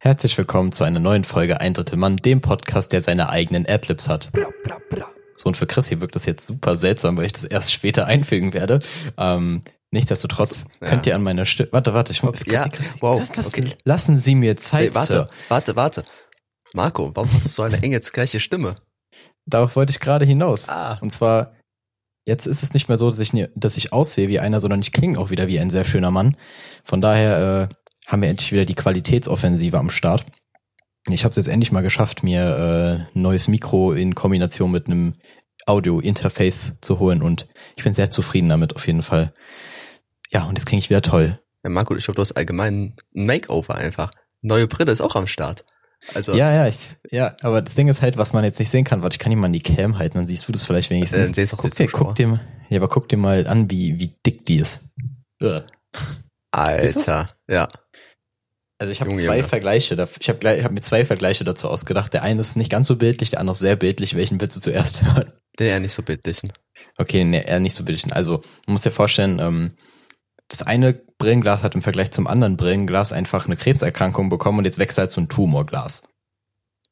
Herzlich willkommen zu einer neuen Folge Ein Drittel Mann, dem Podcast, der seine eigenen Adlibs hat. So, und für Chris hier wirkt das jetzt super seltsam, weil ich das erst später einfügen werde. Ähm, nichtsdestotrotz Also, ja. könnt ihr an meiner Stimme... Warte, warte, ich muss... Ja, wow, lass, lass, okay. Lassen Sie mir Zeit, Hey, warte, Sir. warte, warte. Marco, warum hast du so eine enge, gleiche Stimme? Darauf wollte ich gerade hinaus. Ah. Und zwar, jetzt ist es nicht mehr so, dass ich, dass ich aussehe wie einer, sondern ich klinge auch wieder wie ein sehr schöner Mann. Von daher äh, haben wir endlich wieder die Qualitätsoffensive am Start. Ich habe es jetzt endlich mal geschafft, mir äh, ein neues Mikro in Kombination mit einem Audio-Interface zu holen und ich bin sehr zufrieden damit auf jeden Fall. Ja, und jetzt klinge ich wieder toll. Ja, Marco, ich glaube, du hast allgemein ein Makeover einfach. Neue Brille ist auch am Start. Also, Ja, ja, ich, ja, aber das Ding ist halt, was man jetzt nicht sehen kann, warte, ich kann hier mal an die Cam halten, dann siehst du das vielleicht wenigstens. Dann sehen's auch guck, dir, guck dir ja, aber guck dir mal an, wie, wie dick die ist. Ugh. Alter, ja. Also ich habe zwei Junge. Vergleiche, ich habe hab mir zwei Vergleiche dazu ausgedacht. Der eine ist nicht ganz so bildlich, der andere ist sehr bildlich. Welchen willst du zuerst hören? Den eher nicht so bildlichen. Okay, nee, eher nicht so bildlich. Also man muss dir vorstellen, ähm, das eine Brillenglas hat im Vergleich zum anderen Brillenglas einfach eine Krebserkrankung bekommen und jetzt wächst halt so ein Tumorglas.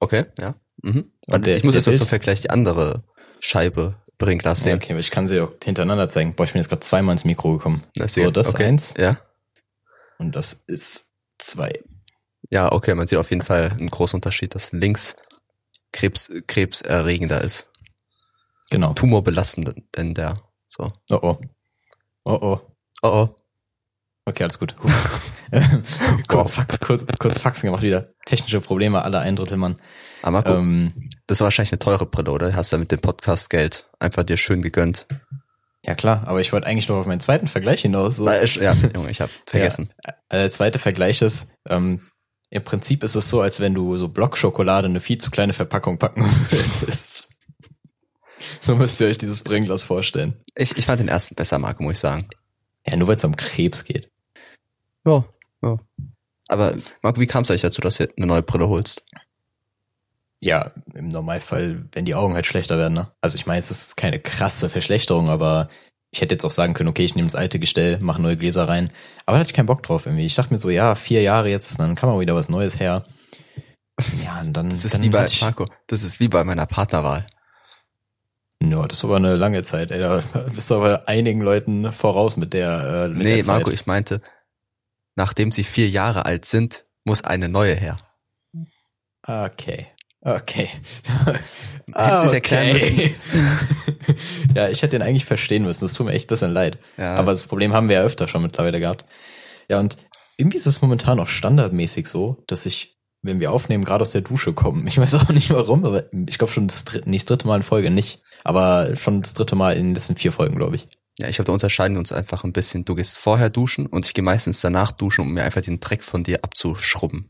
Okay, ja. Mhm. Und der- ich muss jetzt Bild- zum Vergleich die andere Scheibe Brillenglas Ja, sehen. okay, aber ich kann sie auch hintereinander zeigen. Boah, ich bin jetzt gerade zweimal ins Mikro gekommen. Das So, das okay. eins Ja. und das ist zwei. Ja, okay, man sieht auf jeden Fall einen großen Unterschied, dass links Krebs, krebserregender ist. Genau. Tumorbelastender denn der. So. Oh oh. Oh oh. Oh oh. Okay, alles gut. Kurz, Fax, kurz, kurz Faxen gemacht wieder. Technische Probleme aller ein Drittel Mann. Aber Marco, Ähm, das war wahrscheinlich eine teure Brille, oder? Hast du ja mit dem Podcast Geld einfach dir schön gegönnt. Ja klar, aber ich wollte eigentlich noch auf meinen zweiten Vergleich hinaus. So. Ja, Junge, ich habe vergessen. Ja, äh, der zweite Vergleich ist, ähm, im Prinzip ist es so, als wenn du so Blockschokolade in eine viel zu kleine Verpackung packen würdest. so müsst ihr euch dieses Bringglas vorstellen. Ich, ich fand den ersten besser, Marco, muss ich sagen. Ja, nur weil es um Krebs geht. Ja, ja. Aber Marco, wie kam es eigentlich dazu, dass du eine neue Brille holst? Ja, im Normalfall, wenn die Augen halt schlechter werden, ne? Also ich meine, es ist keine krasse Verschlechterung, aber ich hätte jetzt auch sagen können, okay, ich nehme das alte Gestell, mache neue Gläser rein. Aber da hatte ich keinen Bock drauf irgendwie. Ich dachte mir so, ja, vier Jahre jetzt, dann kann man wieder was Neues her. Ja, und dann. Das ist dann wie bei, ich, Marco, das ist wie bei meiner Partnerwahl. Ja, das ist aber eine lange Zeit, ey. Da bist du aber einigen Leuten voraus mit der. Äh, mit nee, der. Marco, ich meinte, nachdem sie vier Jahre alt sind, muss eine neue her. Okay. Okay. Hättest du dich erklären müssen. ja, ich hätte den eigentlich verstehen müssen. Das tut mir echt ein bisschen leid. Ja. Aber das Problem haben wir ja öfter schon mittlerweile gehabt. Ja, und irgendwie ist es momentan auch standardmäßig so, dass ich, wenn wir aufnehmen, gerade aus der Dusche kommen. Ich weiß auch nicht warum, aber ich glaube schon das dritte, nicht das dritte Mal in Folge nicht. Aber schon das dritte Mal in den letzten vier Folgen, glaube ich. Ja, ich glaube, da unterscheiden wir uns einfach ein bisschen. Du gehst vorher duschen und ich gehe meistens danach duschen, um mir einfach den Dreck von dir abzuschrubben.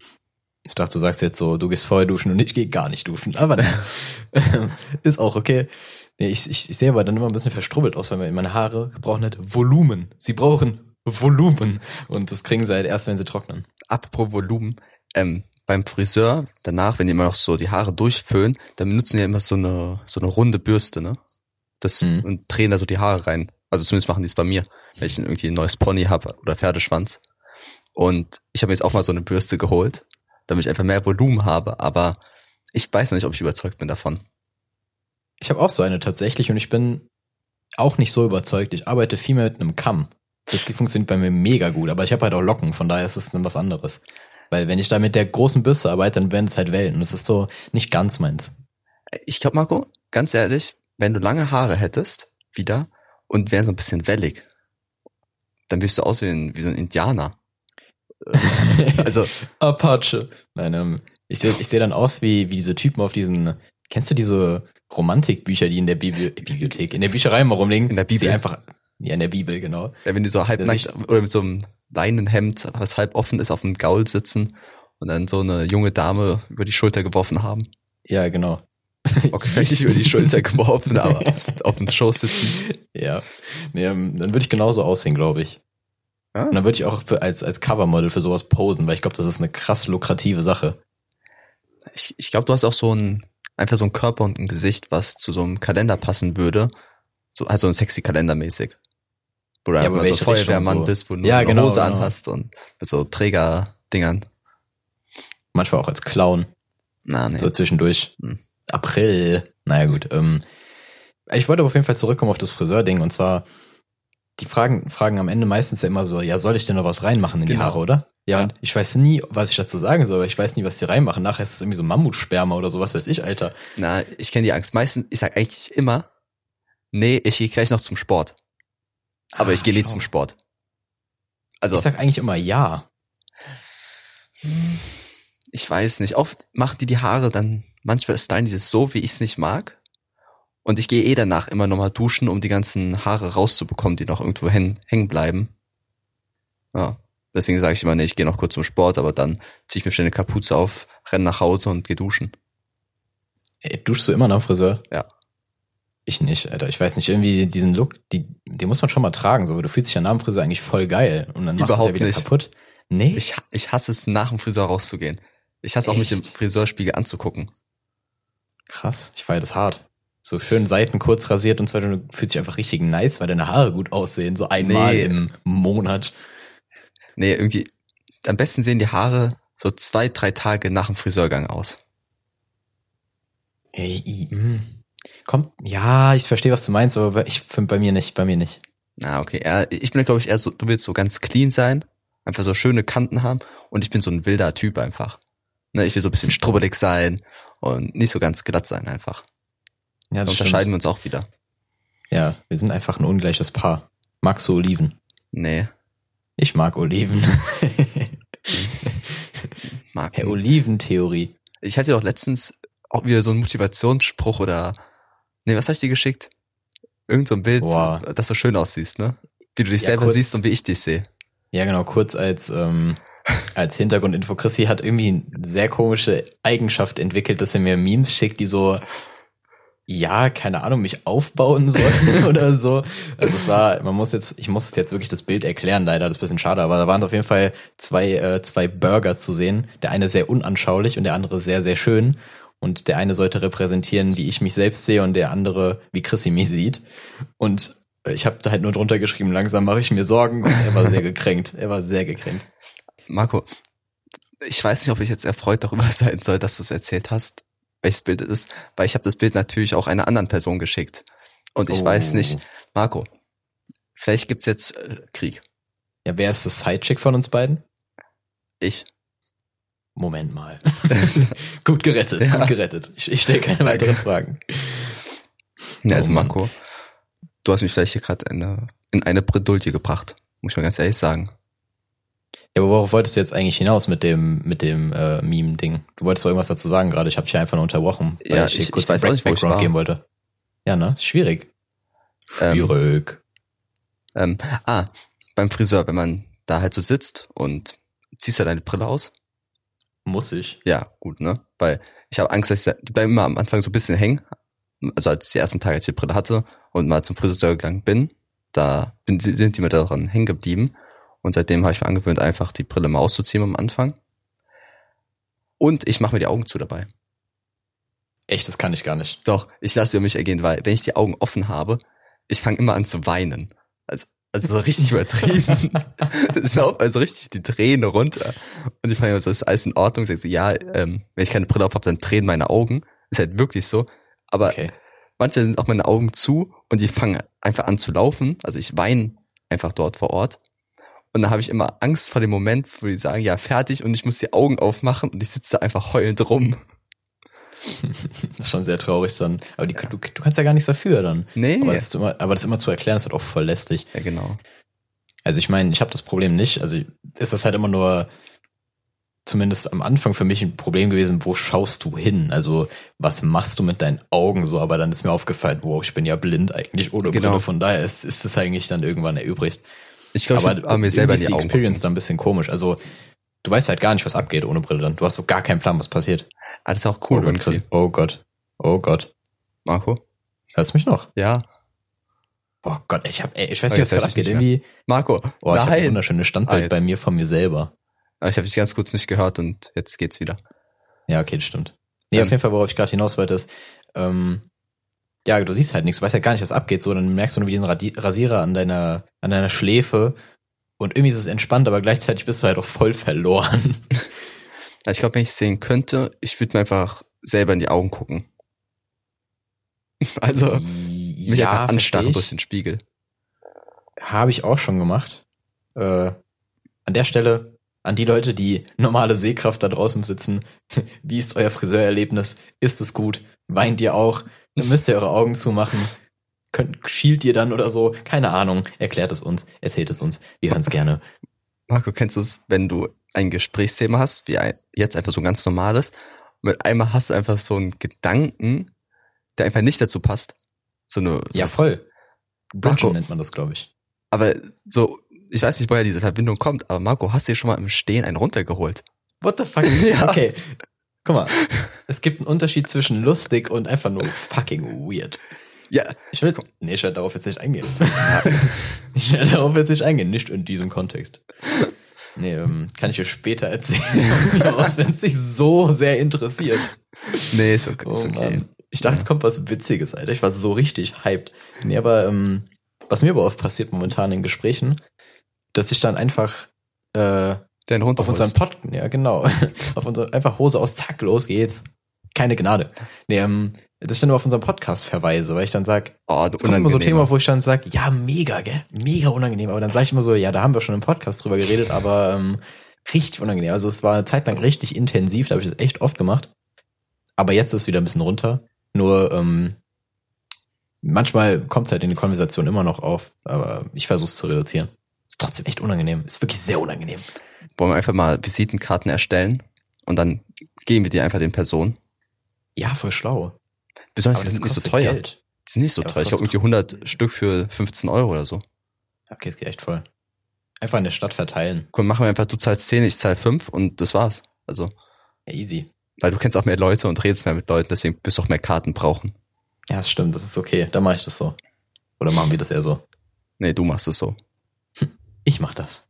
Ich dachte, du sagst jetzt so, du gehst vorher duschen und ich gehe gar nicht duschen. Aber ist auch okay. Nee, ich, ich, ich sehe aber dann immer ein bisschen verstrubbelt aus, weil meine Haare brauchen halt Volumen. Sie brauchen Volumen. Und das kriegen sie halt erst, wenn sie trocknen. Apropos Volumen, ähm, beim Friseur, danach, wenn die immer noch so die Haare durchföhnen, dann benutzen die ja immer so eine, so eine runde Bürste, ne? Das, Mhm. und drehen da so die Haare rein. Also zumindest machen die es bei mir, wenn ich irgendwie ein neues Pony habe oder Pferdeschwanz. Und ich habe mir jetzt auch mal so eine Bürste geholt, damit ich einfach mehr Volumen habe, aber ich weiß noch nicht, ob ich überzeugt bin davon. Ich habe auch so eine tatsächlich und ich bin auch nicht so überzeugt. Ich arbeite viel mehr mit einem Kamm. Das funktioniert bei mir mega gut, aber ich habe halt auch Locken, von daher ist es dann was anderes. Weil wenn ich da mit der großen Bürste arbeite, dann werden es halt Wellen. Und das ist so nicht ganz meins. Ich glaube, Marco, ganz ehrlich, wenn du lange Haare hättest, wieder, und wären so ein bisschen wellig, dann wirst du aussehen wie so ein Indianer. Also, Apache. Nein, ähm, ich sehe ich seh dann aus wie, wie diese Typen auf diesen, kennst du diese Romantikbücher, die in der Bibli Bibliothek, in der Bücherei mal rumliegen? In der Bibel. einfach, ja, in der Bibel, genau. Ja, wenn die so halbnackt oder mit so einem Leinenhemd, was halb offen ist, auf dem Gaul sitzen und dann so eine junge Dame über die Schulter geworfen haben. Ja, genau. Okay, vielleicht nicht über die Schulter geworfen, aber auf dem Schoß sitzen. Ja. Nee, ähm, dann würde ich genauso aussehen, glaube ich. Und dann würde ich auch für, als, als Covermodel für sowas posen, weil ich glaube, das ist eine krass lukrative Sache. Ich, ich glaube, du hast auch so ein, einfach so ein Körper und ein Gesicht, was zu so einem Kalender passen würde. So, halt so ein sexy Kalender mäßig. Wo du Ja, einfach so Feuerwehrmann so? bist, wo du Ja, eine genau, Hose genau. anhast und mit so Trägerdingern. Manchmal auch als Clown. Na, nee. So zwischendurch. Hm. April. Naja, gut. Ähm, ich wollte auf jeden Fall zurückkommen auf das Friseur-Ding und zwar, die Fragen, fragen am Ende meistens ja immer so, ja, soll ich denn noch was reinmachen in die Genau. Haare, oder? Ja, Ja. und ich weiß nie, was ich dazu sagen soll, weil ich weiß nie, was die reinmachen. Nachher ist es irgendwie so Mammutsperma oder sowas, weiß ich, Alter. Na, ich kenne die Angst. Meistens, ich sag eigentlich immer, nee, ich gehe gleich noch zum Sport. Aber Ah, ich gehe nie zum Sport. Also, Ich sag eigentlich immer ja. ich weiß nicht. Oft machen die die Haare dann, manchmal stylen die das so, wie ich es nicht mag. Und ich gehe eh danach immer nochmal duschen, um die ganzen Haare rauszubekommen, die noch irgendwo hängen, hängen bleiben. Ja. Deswegen sage ich immer, nee, ich gehe noch kurz zum Sport, aber dann ziehe ich mir schnell eine Kapuze auf, renn nach Hause und gehe duschen. Ey, duschst du immer noch Friseur? Ja. Ich nicht, Alter. Ich weiß nicht, irgendwie diesen Look, die, den muss man schon mal tragen. So, du fühlst dich ja nach dem Friseur eigentlich voll geil. Und dann machst du es ja Überhaupt wieder nicht. kaputt. Nee? Ich, ich hasse es, nach dem Friseur rauszugehen. Ich hasse auch, mich im Echt? Friseurspiegel anzugucken. Krass, ich feiere das hart. So schön Seiten kurz rasiert und zwar du fühlst dich einfach richtig nice, weil deine Haare gut aussehen, so einmal Nee. im Monat. Nee, irgendwie, am besten sehen die Haare so zwei, drei Tage nach dem Friseurgang aus. Ey, i- mm. Kommt, ja, ich verstehe, was du meinst, aber ich finde bei mir nicht, bei mir nicht. Na, okay. Ja, ich bin, glaube ich, eher so, du willst so ganz clean sein, einfach so schöne Kanten haben und ich bin so ein wilder Typ einfach. Ne, ich will so ein bisschen strubbelig sein und nicht so ganz glatt sein einfach. Ja, Da das unterscheiden wir uns auch wieder. Ja, wir sind einfach ein ungleiches Paar. Magst du Oliven? Nee, Ich mag Oliven. mag Hey. Oliventheorie. Ich hatte doch letztens auch wieder so einen Motivationsspruch oder, nee, was habe ich dir geschickt? Irgend so ein Bild, Boah. das so schön aussieht, ne? Wie du dich Ja, selber kurz- siehst und wie ich dich sehe. Ja, genau, kurz als, ähm, als Hintergrundinfo. Chrissy hat irgendwie eine sehr komische Eigenschaft entwickelt, dass er mir Memes schickt, die so, ja, keine Ahnung, mich aufbauen sollen oder so. Also es war, man muss jetzt, ich muss jetzt wirklich das Bild erklären, leider, das ist ein bisschen schade, aber da waren auf jeden Fall zwei, äh, zwei Burger zu sehen. Der eine sehr unanschaulich und der andere sehr, sehr schön. Und der eine sollte repräsentieren, wie ich mich selbst sehe und der andere, wie Chrissy mich sieht. Und ich habe da halt nur drunter geschrieben, langsam mache ich mir Sorgen. Und er war sehr gekränkt. Er war sehr gekränkt. Marco, ich weiß nicht, ob ich jetzt erfreut darüber sein soll, dass du es erzählt hast, welches Bild es ist, weil ich habe das Bild natürlich auch einer anderen Person geschickt. Und ich Oh. weiß nicht, Marco, vielleicht gibt's jetzt äh, Krieg. Ja, wer ist das Sidechick von uns beiden? Ich. Moment mal. gut gerettet, Ja. gut gerettet. Ich, ich stelle keine weiteren Fragen. Ja, also Oh. Marco, du hast mich vielleicht hier gerade in eine, in eine Bredouille gebracht, muss ich mal ganz ehrlich sagen. Ja, aber worauf wolltest du jetzt eigentlich hinaus mit dem, mit dem äh, Meme-Ding? Du wolltest doch irgendwas dazu sagen gerade. Ich habe dich einfach nur unterbrochen, weil Ja, ich, ich- kurz ich weiß auch nicht, wo ich Background war. geben wollte. Ja, ne? Ist Schwierig. Ähm, Schwierig. Ähm, ah, beim Friseur, wenn man da halt so sitzt und ziehst du deine Brille aus? Muss ich. Ja, gut, ne? Weil ich habe Angst, dass ich da- immer am Anfang so ein bisschen hängen. Also als ich die ersten Tage, als ich die Brille hatte und mal zum Friseur gegangen bin, da sind die mir daran hängen geblieben. Und seitdem habe ich mir angewöhnt, einfach die Brille mal auszuziehen am Anfang. Und ich mache mir die Augen zu dabei. Echt, das kann ich gar nicht. Doch, ich lasse sie um mich ergehen, weil wenn ich die Augen offen habe, ich fange immer an zu weinen. Also, also so richtig übertrieben. Es laufen also richtig die Tränen runter. Und ich fange immer so, ist alles in Ordnung? Sag so, ja, ähm, wenn ich keine Brille auf habe, dann tränen meine Augen. Ist halt wirklich so. Aber Okay. manchmal sind auch meine Augen zu und die fangen einfach an zu laufen. Also ich weine einfach dort vor Ort. Und dann habe ich immer Angst vor dem Moment, wo die sagen, ja, fertig und ich muss die Augen aufmachen und ich sitze da einfach heulend rum. Das ist schon sehr traurig dann. Aber die, du, du kannst ja gar nichts dafür dann. Nee. Aber das, immer, aber das immer zu erklären, ist halt auch voll lästig. Ja, genau. Also ich meine, ich habe das Problem nicht. Also ist das halt immer nur, zumindest am Anfang für mich ein Problem gewesen, wo schaust du hin? Also was machst du mit deinen Augen so? Aber dann ist mir aufgefallen, wow, ich bin ja blind eigentlich ohne Genau. Brille. Von daher ist, ist es eigentlich dann irgendwann erübrigt. Ich glaube, ich habe mir selber in die ist die Augen Experience gucken. dann ein bisschen komisch. Also du weißt halt gar nicht, was abgeht ohne Brille dann. Du hast so gar keinen Plan, was passiert. Ah, das ist auch cool oh, Gott. Chris. oh Gott. Oh Gott. Marco? Hörst du mich noch? Ja. Oh Gott, ich hab, ey, ich weiß Oh, nicht, was gerade ich abgeht. Irgendwie, Marco, oh, ich hab ein nein. wunderschönes Standbild Ah, bei mir von mir selber. Ah, Ich habe dich ganz kurz nicht gehört und jetzt geht's wieder. Ja, okay, das stimmt. Nee, Ähm. auf jeden Fall, worauf ich gerade hinaus wollte, ist, ähm, ja, du siehst halt nichts, du weißt ja gar nicht, was abgeht, so, dann merkst du nur wie diesen Radi Rasierer an deiner, an deiner Schläfe und irgendwie ist es entspannt, aber gleichzeitig bist du halt auch voll verloren. Ja, Ich glaube, wenn ich es sehen könnte, ich würde mir einfach selber in die Augen gucken. Also mich ja, einfach anstarren durch den Spiegel. Habe ich auch schon gemacht. Äh, an der Stelle, an die Leute, die normale Sehkraft da draußen sitzen, wie ist euer Friseurerlebnis? Ist es gut? Weint ihr auch? Dann müsst ihr eure Augen zumachen. Könnt, schielt ihr dann oder so? Keine Ahnung. Erklärt es uns, erzählt es uns. Wir hören es gerne. Marco, kennst du es, wenn du ein Gesprächsthema hast, wie ein, jetzt einfach so ein ganz normales, und mit einmal hast du einfach so einen Gedanken, der einfach nicht dazu passt. So eine, so Ja, voll. Bridgen Marco. nennt man das, glaube ich. aber so, ich weiß nicht, woher diese Verbindung kommt, aber Marco, hast du dir schon mal im Stehen einen runtergeholt? What the fuck? Ja. Okay. Guck mal. Es gibt einen Unterschied zwischen lustig und einfach nur fucking weird. Ja, Ich will, nee, ich werde darauf jetzt nicht eingehen. ich werde darauf jetzt nicht eingehen, nicht in diesem Kontext. Nee, ähm, kann ich dir später erzählen, wenn es dich so sehr interessiert. nee, ist okay. Oh, ist okay. Ich dachte, es kommt was Witziges, Alter. Ich war so richtig hyped. Nee, aber ähm, was mir aber oft passiert momentan in Gesprächen, dass ich dann einfach äh, Den runter auf unserem Pod, ja genau, auf unser, einfach Hose aus, zack, los geht's. Keine Gnade. Nee, ähm, dass ich dann nur auf unseren Podcast verweise, weil ich dann sag, Oh, es kommt immer so Unangenehmer. Thema, wo ich dann sag, ja, mega, gell, mega unangenehm. Aber dann sage ich immer so, ja, da haben wir schon im Podcast drüber geredet, aber ähm, richtig unangenehm. Also es war eine Zeit lang richtig intensiv, da habe ich das echt oft gemacht. Aber jetzt ist es wieder ein bisschen runter. Nur ähm, manchmal kommt es halt in die Konversation immer noch auf, aber ich versuche es zu reduzieren. Ist trotzdem echt unangenehm. Ist wirklich sehr unangenehm. Wollen wir einfach mal Visitenkarten erstellen und dann geben wir die einfach den Personen. Ja, voll schlau. Besonders die das sind nicht so teuer. Geld. Die sind nicht so Ja, teuer. Ich glaube kostet- irgendwie 100 Stück für 15 Euro oder so. Okay, es geht echt voll. Einfach in der Stadt verteilen. Komm, machen wir einfach, du zahlst 10, ich zahl 5 und das war's. Also, Ja, easy. weil du kennst auch mehr Leute und redest mehr mit Leuten, deswegen wirst du auch mehr Karten brauchen. Ja, das stimmt, das ist okay. Dann mache ich das so. Oder machen wir das eher so? Nee, du machst es so. Ich mach das.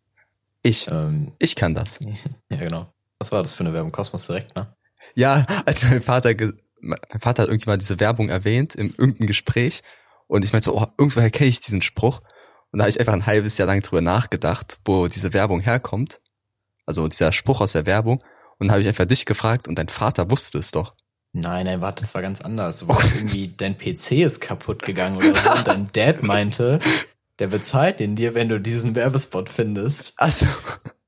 Ich, Ähm, ich kann das. ja, genau. Was war das für eine Werbung? Kosmos direkt, ne? Ja, als mein Vater, mein Vater hat irgendwann diese Werbung erwähnt in irgendeinem Gespräch und ich meinte so, oh, irgendwoher kenne ich diesen Spruch. Und da habe ich einfach ein halbes Jahr lang drüber nachgedacht, wo diese Werbung herkommt. Also dieser Spruch aus der Werbung. Und dann habe ich einfach dich gefragt und dein Vater wusste es doch. Nein, nein, warte, das war ganz anders. Du warst irgendwie, dein PC ist kaputt gegangen oder so und dein Dad meinte, der bezahlt den dir, wenn du diesen Werbespot findest. Also,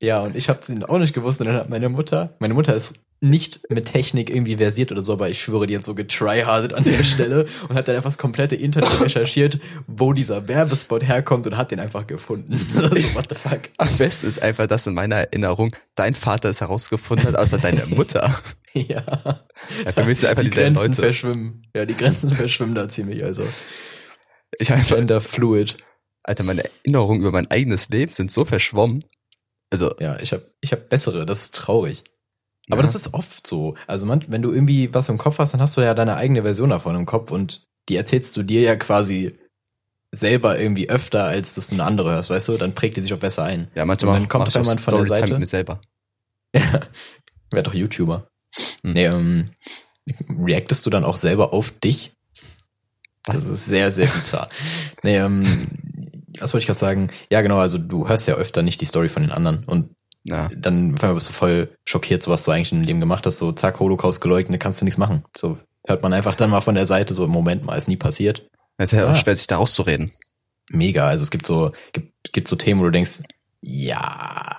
Ja, und ich hab's ihn auch nicht gewusst und dann hat meine Mutter, meine Mutter ist nicht mit Technik irgendwie versiert oder so, aber ich schwöre, die hat so getryhardet an der Stelle und hat dann einfach das komplette Internet recherchiert, wo dieser Werbespot herkommt und hat den einfach gefunden. so, what the fuck? am besten ist einfach, dass in meiner Erinnerung dein Vater es herausgefunden hat, außer deine Mutter. Ja. Ja, sind einfach die Grenzen Leute. verschwimmen. Ja, die Grenzen verschwimmen da ziemlich, also. Ich einfach, Gender fluid. Alter, meine Erinnerungen über mein eigenes Leben sind so verschwommen. Also, Ja, ich hab, ich hab bessere, das ist traurig. Aber Ja. das ist oft so. Also man, wenn du irgendwie was im Kopf hast, dann hast du ja deine eigene Version davon im Kopf und die erzählst du dir ja quasi selber irgendwie öfter, als dass du eine andere hörst, weißt du? Dann prägt die sich auch besser ein. ja, manchmal Und dann kommt auch jemand von der Seite. mit mir selber. Ja. Werd doch YouTuber. Hm. Nee, ähm, reactest du dann auch selber auf dich? Das ist sehr, sehr bizarr. nee, ähm, was wollte ich gerade sagen? Ja, genau, also du hörst ja öfter nicht die Story von den anderen und Ja. dann bist du voll schockiert, so was du eigentlich in deinem Leben gemacht hast. So, zack, Holocaust geleugnet, kannst du nichts machen. So hört man einfach dann mal von der Seite so, im Moment mal, ist nie passiert. Es ist ja auch schwer, sich da rauszureden. Mega. Also es gibt so, gibt, gibt so Themen, wo du denkst, ja,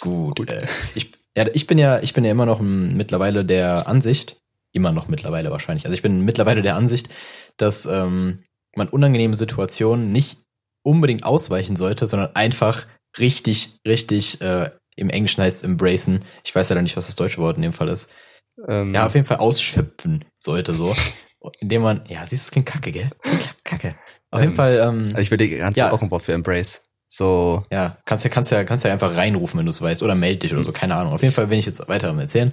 gut. Äh, ich, ja, ich bin ja, ich bin ja immer noch mittlerweile der Ansicht, immer noch mittlerweile wahrscheinlich. Also ich bin mittlerweile der Ansicht, dass ähm, man unangenehme Situationen nicht unbedingt ausweichen sollte, sondern einfach richtig, richtig, äh, im Englischen heißt embracen. Ich weiß ja nicht, was das deutsche Wort in dem Fall ist. Ähm, Ja, auf jeden Fall ausschöpfen sollte so. Indem man, ja, siehst du, es klingt kacke, gell? Kacke. Auf jeden Ähm, Fall, ähm, also ich will dir ganz Ja. auch ein Wort für Embrace. So, ja, kannst ja, kannst ja, kannst ja einfach reinrufen, wenn du es weißt, oder meld dich oder so, keine Ahnung. Auf jeden Fall bin ich jetzt weiter am Erzählen.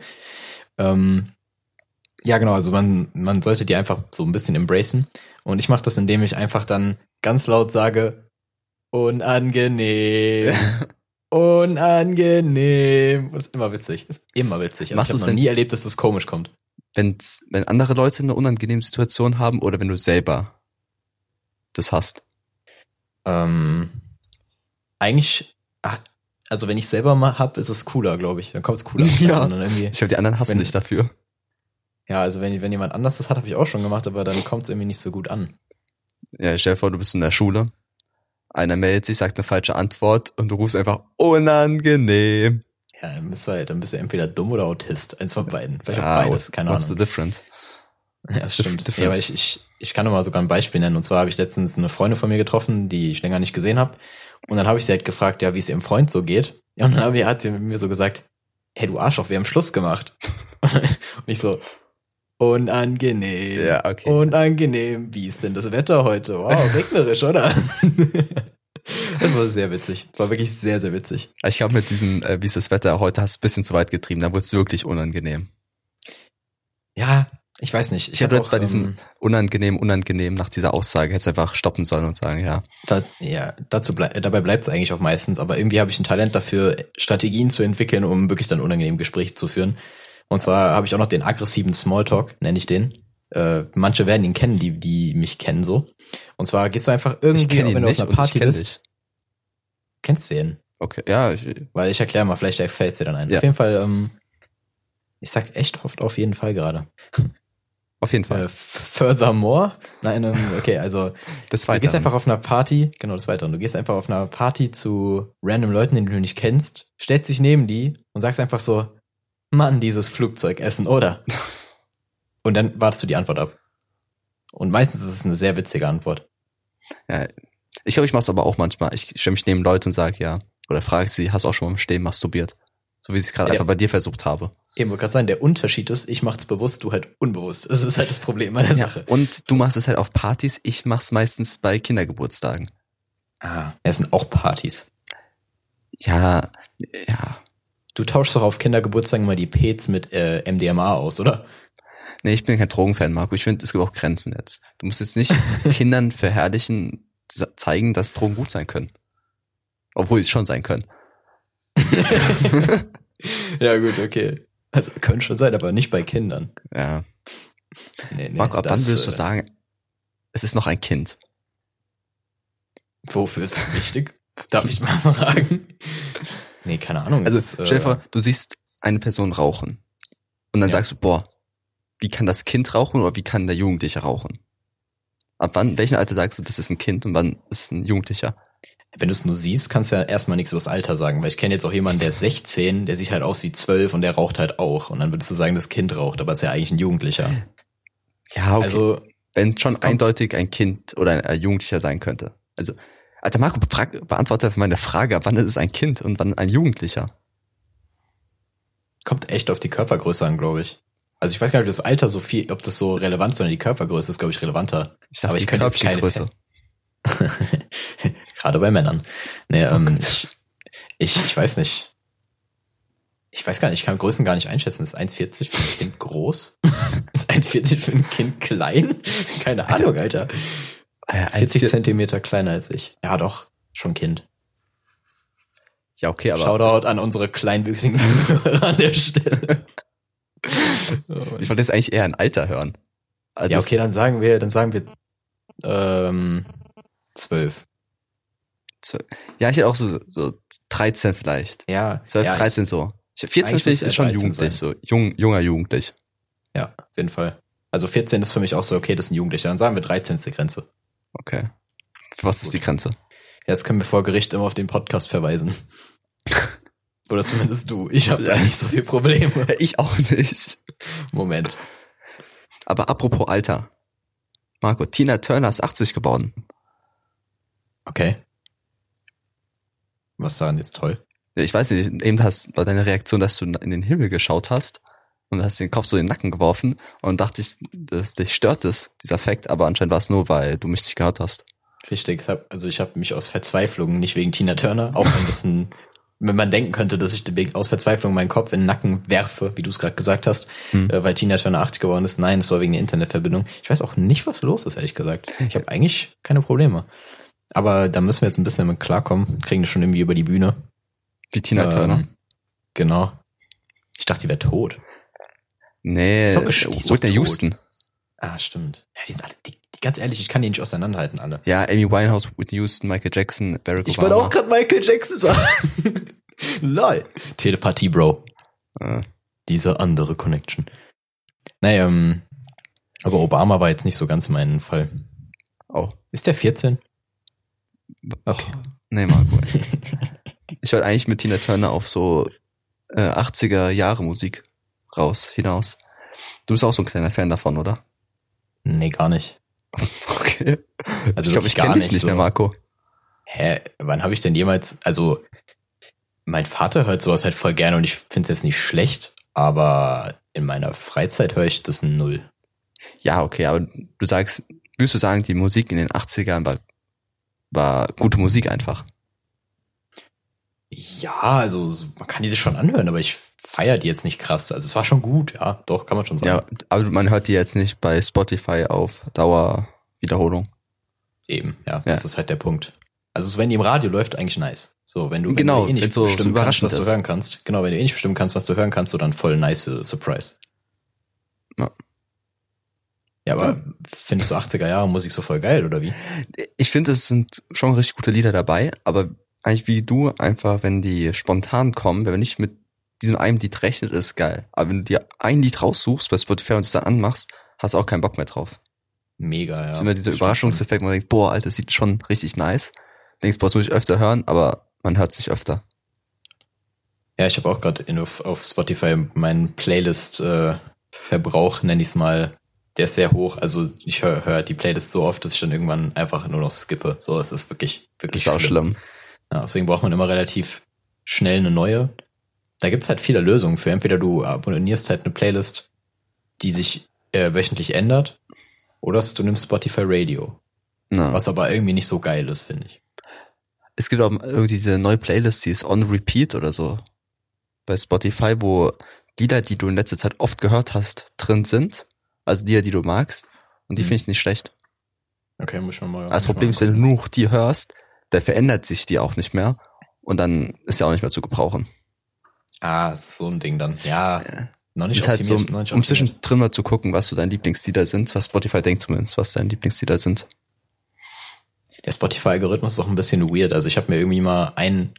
Ähm, ja, genau, also man, man sollte die einfach so ein bisschen embracen. Und ich mache das, indem ich einfach dann ganz laut sage, unangenehm. Unangenehm. Das ist immer witzig. Ist immer witzig. Also Machst ich habe noch nie erlebt, dass das komisch kommt. wenn's, wenn andere Leute eine unangenehme Situation haben oder wenn du selber das hast. Ähm, eigentlich, ah, also wenn ich selber mal hab, ist es cooler, glaube ich. Dann kommt es cooler. Ja. Ich glaube, die anderen hassen dich dafür. ja, also wenn, wenn jemand anders das hat, habe ich auch schon gemacht, aber dann kommt es irgendwie nicht so gut an. Ja, stell dir vor, du bist in der Schule. Einer meldet sich, sagt eine falsche Antwort und du rufst einfach unangenehm. Ja, dann bist du halt, dann bist du entweder dumm oder Autist. Eins von beiden. Vielleicht auch Ja, beides, keine what's Ahnung. the difference? Ja, das stimmt. difference. Ja, aber ich, ich, ich kann mal sogar ein Beispiel nennen. Und zwar habe ich letztens eine Freundin von mir getroffen, die ich länger nicht gesehen habe. Und dann habe ich sie halt gefragt, ja, wie es ihrem Freund so geht. Und dann hat sie mir so gesagt, hey, du Arschloch, wir haben Schluss gemacht. und ich so, unangenehm. Ja, okay. Unangenehm. Wie ist denn das Wetter heute? Wow, regnerisch, oder? das war sehr witzig. War wirklich sehr, sehr witzig. Ich glaube, mit diesem, äh, wie ist das Wetter heute, hast du ein bisschen zu weit getrieben. Da wurde es wirklich unangenehm. Ja, ich weiß nicht. Ich hätte hab jetzt bei diesem ähm, unangenehm, unangenehm nach dieser Aussage hättest du einfach stoppen sollen und sagen, ja. Da, ja, dazu blei dabei bleibt es eigentlich auch meistens, aber irgendwie habe ich ein Talent dafür, Strategien zu entwickeln, um wirklich dann unangenehm Gespräche zu führen. Und zwar habe ich auch noch den aggressiven Smalltalk, nenne ich den. Äh, manche werden ihn kennen, die, die mich kennen so. Und zwar gehst du einfach irgendwie, wenn du auf einer Party kenne bist, dich. kennst du den. Okay, ja, ich, Weil ich erkläre mal, vielleicht fällt dir dann ein. Ja. Auf jeden Fall, ähm, ich sag echt oft auf jeden Fall gerade. auf jeden Fall. Äh, furthermore, nein, ähm, okay, also das Du gehst einfach auf einer Party, genau das Weitere. Du gehst einfach auf einer Party zu random Leuten, die du nicht kennst, stellst dich neben die und sagst einfach so, Mann, dieses Flugzeug essen, oder? Und dann wartest du die Antwort ab. Und meistens ist es eine sehr witzige Antwort. ja, ich glaube, ich mache es aber auch manchmal. Ich stelle mich neben Leute und sage ja. Oder frage sie, hast du auch schon mal im Stehen masturbiert? So wie ich es gerade Ja. einfach bei dir versucht habe. Eben, wollte gerade sagen, der Unterschied ist, ich mach's bewusst, du halt unbewusst. Das ist halt das Problem an der Sache. Und du machst es halt auf Partys, ich mach's meistens bei Kindergeburtstagen. Ah, es sind auch Partys. Ja, ja. Du tauschst doch auf Kindergeburtstagen mal die Pets mit äh, MDMA aus, oder? Nee, ich bin kein Drogenfan, Marco. Ich finde, es gibt auch Grenzen jetzt. Du musst jetzt nicht Kindern verherrlichen, zeigen, dass Drogen gut sein können. Obwohl sie es schon sein können. ja, gut, okay. Also können schon sein, aber nicht bei Kindern. Ja. Nee, nee, Marco, ab das, wann würdest du äh, sagen, es ist noch ein Kind? Wofür ist es wichtig? Darf ich mal fragen? Nee, keine Ahnung. Also, äh, stell dir vor, du siehst eine Person rauchen. Und dann Ja. sagst du, boah, wie kann das Kind rauchen oder wie kann der Jugendliche rauchen? Ab wann, welchen Alter sagst du, das ist ein Kind und wann ist es ein Jugendlicher? Wenn du es nur siehst, kannst du ja erstmal nichts über das Alter sagen, weil ich kenne jetzt auch jemanden, der ist 16, der sieht halt aus wie 12 und der raucht halt auch. Und dann würdest du sagen, das Kind raucht, aber ist ja eigentlich ein Jugendlicher. Ja, okay. Also, wenn schon eindeutig ein Kind oder ein, ein Jugendlicher sein könnte. Also, Alter Marco, frag, beantworte meine Frage, wann ist es ein Kind und wann ein Jugendlicher? kommt echt auf die Körpergröße an, glaube ich. Also ich weiß gar nicht, ob das Alter so viel, ob das so relevant ist, sondern die Körpergröße ist, glaube ich, relevanter. Ich sag Aber ich könnte jetzt keine Körbchengröße. Gerade bei Männern. Nee, ähm, ich, ich, ich weiß nicht. Ich weiß gar nicht, ich kann Größen gar nicht einschätzen. Ist 1,40 für ein Kind groß? Ist 1,40 für ein Kind klein? Keine Ahnung, Alter. Äh, ein 40 Vier- Zentimeter kleiner als ich. Ja, doch, schon Kind. Ja, okay, aber Shoutout an unsere kleinwüchsigen Zuhörer an der Stelle. ich wollte jetzt eigentlich eher ein Alter hören. Also ja, okay, dann sagen wir, dann sagen wir ähm, 12. das- ja, ich hätte auch so, so 13 vielleicht. Ja, 12, ja, 13 ich, so. Ich, 14 Eigentlich finde ich ist schon 13 jugendlich, so jung, junger Jugendlich. Ja, auf jeden Fall. Also 14 ist für mich auch so, okay, das ist ein Jugendlicher. Dann sagen wir 13 ist die Grenze. Okay. Was ist die Grenze? Jetzt können wir vor Gericht immer auf den Podcast verweisen. Oder zumindest du. Ich habe da nicht so viel Probleme. Ich auch nicht. Moment. Aber apropos Alter. Marco, Tina Turner ist 80 geworden. Okay. Was daran jetzt toll? Ich weiß nicht, eben hast, war deine Reaktion, dass du in den Himmel geschaut hast und hast den Kopf so in den Nacken geworfen und dachte ich, dass dich stört das, dieser Fakt, aber anscheinend war es nur, weil du mich nicht gehört hast. Richtig, also ich habe mich aus Verzweiflung, nicht wegen Tina Turner, auch ein bisschen, wenn man denken könnte, dass ich aus Verzweiflung meinen Kopf in den Nacken werfe, wie du es gerade gesagt hast, Hm. äh, weil Tina Turner 80 geworden ist. Nein, es war wegen der Internetverbindung. Ich weiß auch nicht, was los ist, ehrlich gesagt. Ich habe eigentlich keine Probleme. Aber da müssen wir jetzt ein bisschen damit klarkommen. Kriegen das schon irgendwie über die Bühne. Wie Tina Ähm, Turner. Genau. Ich dachte, die wäre tot. Nee, doch Whitney. Houston. Ah, stimmt. Ja, die sind alle, die, die, ganz ehrlich, ich kann die nicht auseinanderhalten, alle. Ja, Amy Winehouse, Whitney Houston, Michael Jackson, Barack Obama. gerade Michael Jackson sagen. Lol. Telepathie, Bro. Äh, Diese andere Connection. Naja, ähm, aber Obama war jetzt nicht so ganz mein Fall. oh. Ist der 14? Ach, Nee, Marco. ich wollte eigentlich mit Tina Turner auf so äh, 80er Jahre Musik raus, hinaus. Du bist auch so ein kleiner Fan davon, oder? nee, gar nicht. Okay. Also ich glaube, ich kenne dich nicht nicht so. mehr, Marco. Hä, wann habe ich denn jemals, also mein Vater hört sowas halt voll gerne und ich finde es jetzt nicht schlecht, aber in meiner Freizeit höre ich das null. Ja, okay, aber du sagst, würdest du sagen, die Musik in den 80ern war, war gute Musik einfach? Ja, also man kann die sich schon anhören, aber ich feiere die jetzt nicht krass. Also es war schon gut, ja, doch, kann man schon sagen. Ja, aber man hört die jetzt nicht bei Spotify auf Dauerwiederholung. Eben, ja, das ist halt der Punkt. Also so, wenn die im Radio läuft, eigentlich nice. So, wenn du, wenn Genau, du eh nicht so- so bestimmen kannst, überraschend was du ist. hören kannst. Genau, wenn du eh nicht bestimmen kannst, was du hören kannst, so dann voll nice Surprise. Ja. Ja, aber findest du 80er Jahre Musik so voll geil, oder wie? Ich finde, es sind schon richtig gute Lieder dabei, aber eigentlich wie du, einfach, wenn die spontan kommen, wenn man nicht mit diesem einen Lied rechnet, ist geil. Aber wenn du dir ein Lied raussuchst bei Spotify und es dann anmachst, hast du auch keinen Bock mehr drauf. Mega, ja. Das ist immer dieser Das Überraschungseffekt, wo man denkt, boah, Alter, das sieht schon richtig nice. Denkst, boah, das muss ich öfter hören, aber man hört es nicht öfter. Ja, ich habe auch gerade auf, auf Spotify meinen Playlist-Verbrauch, nenne ich es mal, der ist sehr hoch. Also ich höre hör die Playlist so oft, dass ich dann irgendwann einfach nur noch skippe. So, es ist wirklich, Das wirklich ist auch schlimm. Ja, deswegen braucht man immer relativ schnell eine neue. Da gibt's halt viele Lösungen für. Entweder du abonnierst halt eine Playlist, die sich äh, wöchentlich ändert, oder du nimmst Spotify Radio. Ja. Was aber irgendwie nicht so geil ist, finde ich. Es gibt auch irgendwie diese neue Playlist, die ist on repeat oder so. Bei Spotify, wo Lieder, die du in letzter Zeit oft gehört hast, drin sind. Also Lieder, die du magst. Und die Mhm. finde ich nicht schlecht. Okay, muss ich mal. Das Problem ist, wenn du nur die hörst, dann verändert sich die auch nicht mehr. Und dann ist ja auch nicht mehr zu gebrauchen. Ah, ist so ein Ding dann. Ja, noch nicht ist halt so, um zwischendrin mal zu gucken, was so deine Lieblingslieder sind, was Spotify denkt zumindest, was deine Lieblingslieder sind. Der Spotify-Algorithmus ist auch ein bisschen weird. Also ich habe mir irgendwie mal einen,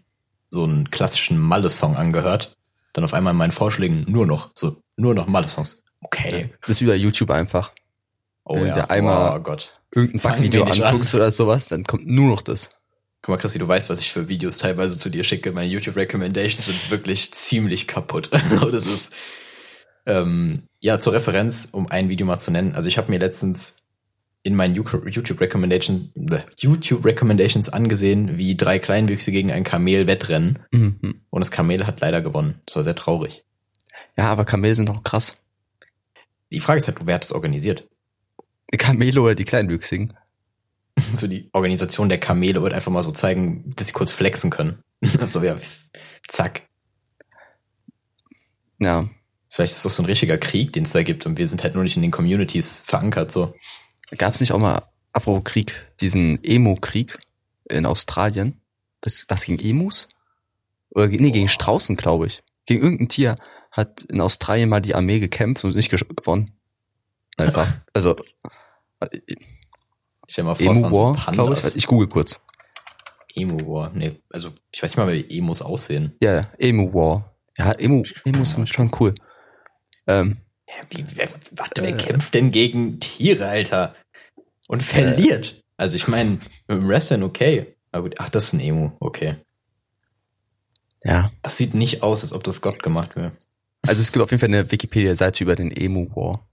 so einen klassischen Malle-Song angehört. Dann auf einmal in meinen Vorschlägen nur noch, so, nur noch Malle-Songs. Okay. Das ist wie bei YouTube einfach. Oh Wenn ja. der einmal- oh Gott. Irgendein Backvideo anguckst oder sowas, dann kommt nur noch das. Guck mal, Christi, du weißt, was ich für Videos teilweise zu dir schicke. Meine YouTube-Recommendations sind wirklich ziemlich kaputt. Also das ist, ähm, ja, zur Referenz, um ein Video mal zu nennen. Also ich habe mir letztens in meinen YouTube-Recommendations YouTube Recommendations angesehen, wie drei Kleinwüchse gegen ein Kamel wettrennen. Mhm. Und das Kamel hat leider gewonnen. Das war sehr traurig. Ja, aber Kamele sind auch krass. Die Frage ist halt, wer hat das organisiert? Kamele oder die Kleinwüchsigen? So die Organisation der Kamele wird einfach mal so zeigen, dass sie kurz flexen können. so ja, zack. Ja. Vielleicht ist es doch so ein richtiger Krieg, den es da gibt und wir sind halt nur nicht in den Communities verankert, so. Gab es nicht auch mal, apropos Krieg, diesen Emo-Krieg in Australien? Das, was gegen Emus? Oder nee, gegen Boah. Straußen, glaube ich. Gegen irgendein Tier hat in Australien mal die Armee gekämpft und nicht gewonnen. Einfach. Also, stell mal vor, Emu so War, Pandas. glaube ich. Ich google kurz. Emu War. Nee, also ich weiß nicht mal, wie Emus aussehen. Ja, ja, Emu War. Ja, Emu, Emus sind schon cool. Ähm, wie, wer, warte, wer Äh. kämpft denn gegen Tiere, Alter? Und verliert? also ich meine, mit dem Wrestling okay. Aber gut, ach, das ist ein Emu, okay. ja. Das sieht nicht aus, als ob das Gott gemacht wäre. Also es gibt auf jeden Fall eine Wikipedia-Seite über den Emu War.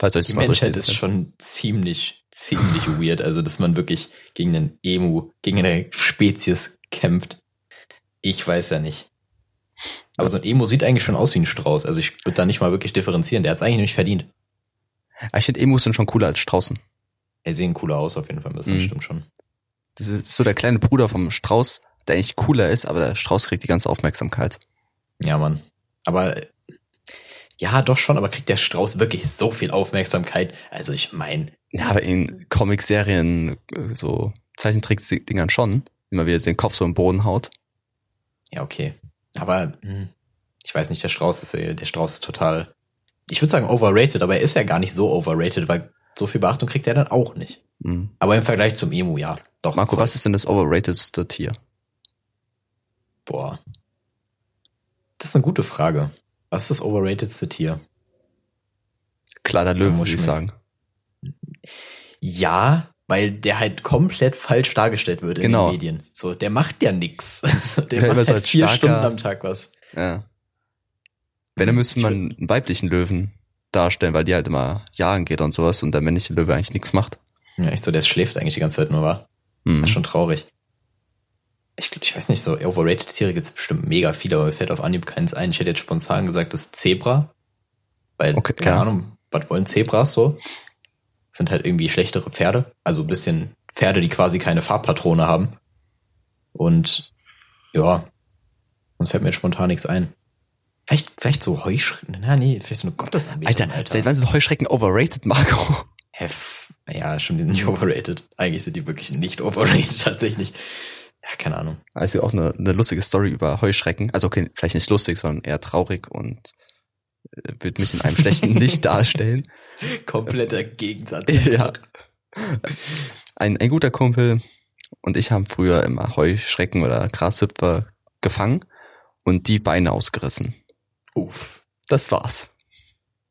Falls euch Die Menschheit ist schon ziemlich, ziemlich weird. Also, dass man wirklich gegen einen Emu, gegen eine Spezies kämpft. Ich weiß ja nicht. Aber so ein Emo sieht eigentlich schon aus wie ein Strauß. Also ich würde da nicht mal wirklich differenzieren. Der hat es eigentlich nicht verdient. Aber Ich finde Emus sind schon cooler als Straußen. Er sehen cooler aus auf jeden Fall. Das Mhm. stimmt schon. Das ist so der kleine Bruder vom Strauß, der eigentlich cooler ist, aber der Strauß kriegt die ganze Aufmerksamkeit. Ja, Mann. Aber ja, doch schon. Aber kriegt der Strauß wirklich so viel Aufmerksamkeit? Also ich meine, Ja, aber in Comic-Serien, äh, so Zeichentrick-Dingern schon, immer wieder den Kopf so im Boden haut. ja okay. Aber hm, ich weiß nicht. Der Strauß ist äh, der Strauß ist total. Ich würde sagen overrated, aber er ist ja gar nicht so overrated, weil so viel Beachtung kriegt er dann auch nicht. Mhm. Aber im Vergleich zum Emu, ja, doch. Marco, voll. was ist denn das overratedste Tier? Boah. Das ist eine gute Frage. Was ist das overratedste Tier? Klar, der Löwe, muss würde ich sagen. Ja, weil der halt komplett falsch dargestellt wird in Genau. den Medien. So, der macht ja nix. Der Ja, macht halt vier starker- Stunden am Tag was. Ja. Wenn, dann müsste man einen weiblichen Löwen darstellen, weil die halt immer jagen geht und sowas und der männliche Löwe eigentlich nichts macht. Ja, echt so, der schläft eigentlich die ganze Zeit nur, war. Hm. Das ist schon traurig. Ich, glaub, ich weiß nicht, so overrated Tiere gibt's bestimmt mega viele, aber mir fällt auf Anhieb keins ein. Ich hätte jetzt spontan gesagt, das Zebra. Weil, Okay, keine ja. Ahnung, was wollen Zebras so? Sind halt irgendwie schlechtere Pferde. Also ein bisschen Pferde, die quasi keine Farbpatrone haben. Und ja, uns fällt mir jetzt spontan nichts ein. Vielleicht, vielleicht so Heuschrecken. Na, nee, vielleicht so eine Gottesanbetung, Alter, seit wann sind Heuschrecken overrated, Marco? Hef. Ja, schon, die sind nicht overrated. Eigentlich sind die wirklich nicht overrated, tatsächlich. Ja, keine Ahnung. Also auch eine, eine lustige Story über Heuschrecken. Also okay, vielleicht nicht lustig, sondern eher traurig und äh, wird mich in einem schlechten Licht darstellen. Kompletter Gegensatz. Ja. Ein, ein guter Kumpel und ich haben früher immer Heuschrecken oder Grashüpfer gefangen und die Beine ausgerissen. Uff. Das war's.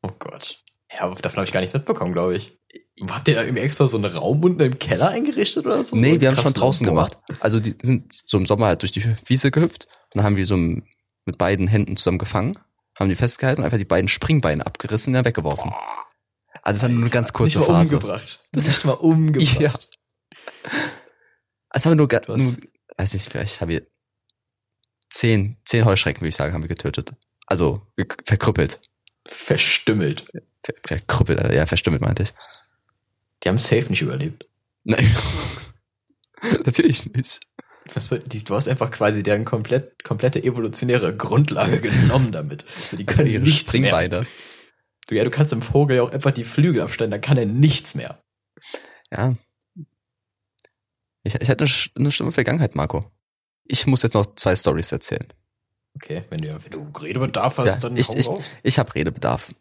Oh Gott. Ja, davon habe ich gar nicht mitbekommen, glaube ich. Habt ihr da irgendwie extra so einen Raum unten im Keller eingerichtet oder so? Nee, so wir haben schon draußen Labor? gemacht. Also die sind so im Sommer halt durch die Wiese gehüpft und dann haben wir so mit beiden Händen zusammen gefangen, haben die festgehalten und einfach die beiden Springbeine abgerissen und dann weggeworfen. Also das war nur eine ganz kurze nicht mal Phase. umgebracht. Das ist mal umgebracht. Ja. Also haben wir nur, ga- nur weiß nicht, vielleicht haben wir zehn, zehn Heuschrecken, würde ich sagen, haben wir getötet. Also verkrüppelt. Verstümmelt. Ver verkrüppelt, ja, verstümmelt meinte ich. Die haben safe nicht überlebt. Nein. Natürlich nicht. Was Du hast einfach quasi deren komplett, komplette evolutionäre Grundlage genommen damit. Also die können Ihre nichts mehr. Springbeine. Du, ja, du kannst dem Vogel ja auch einfach die Flügel abstellen, dann kann er nichts mehr. Ja. Ich, ich hatte eine, eine schlimme Vergangenheit, Marco. Ich muss jetzt noch zwei Stories erzählen. Okay, wenn du, wenn du Redebedarf hast, Ja, dann ich, hau ich, raus. ich habe Redebedarf.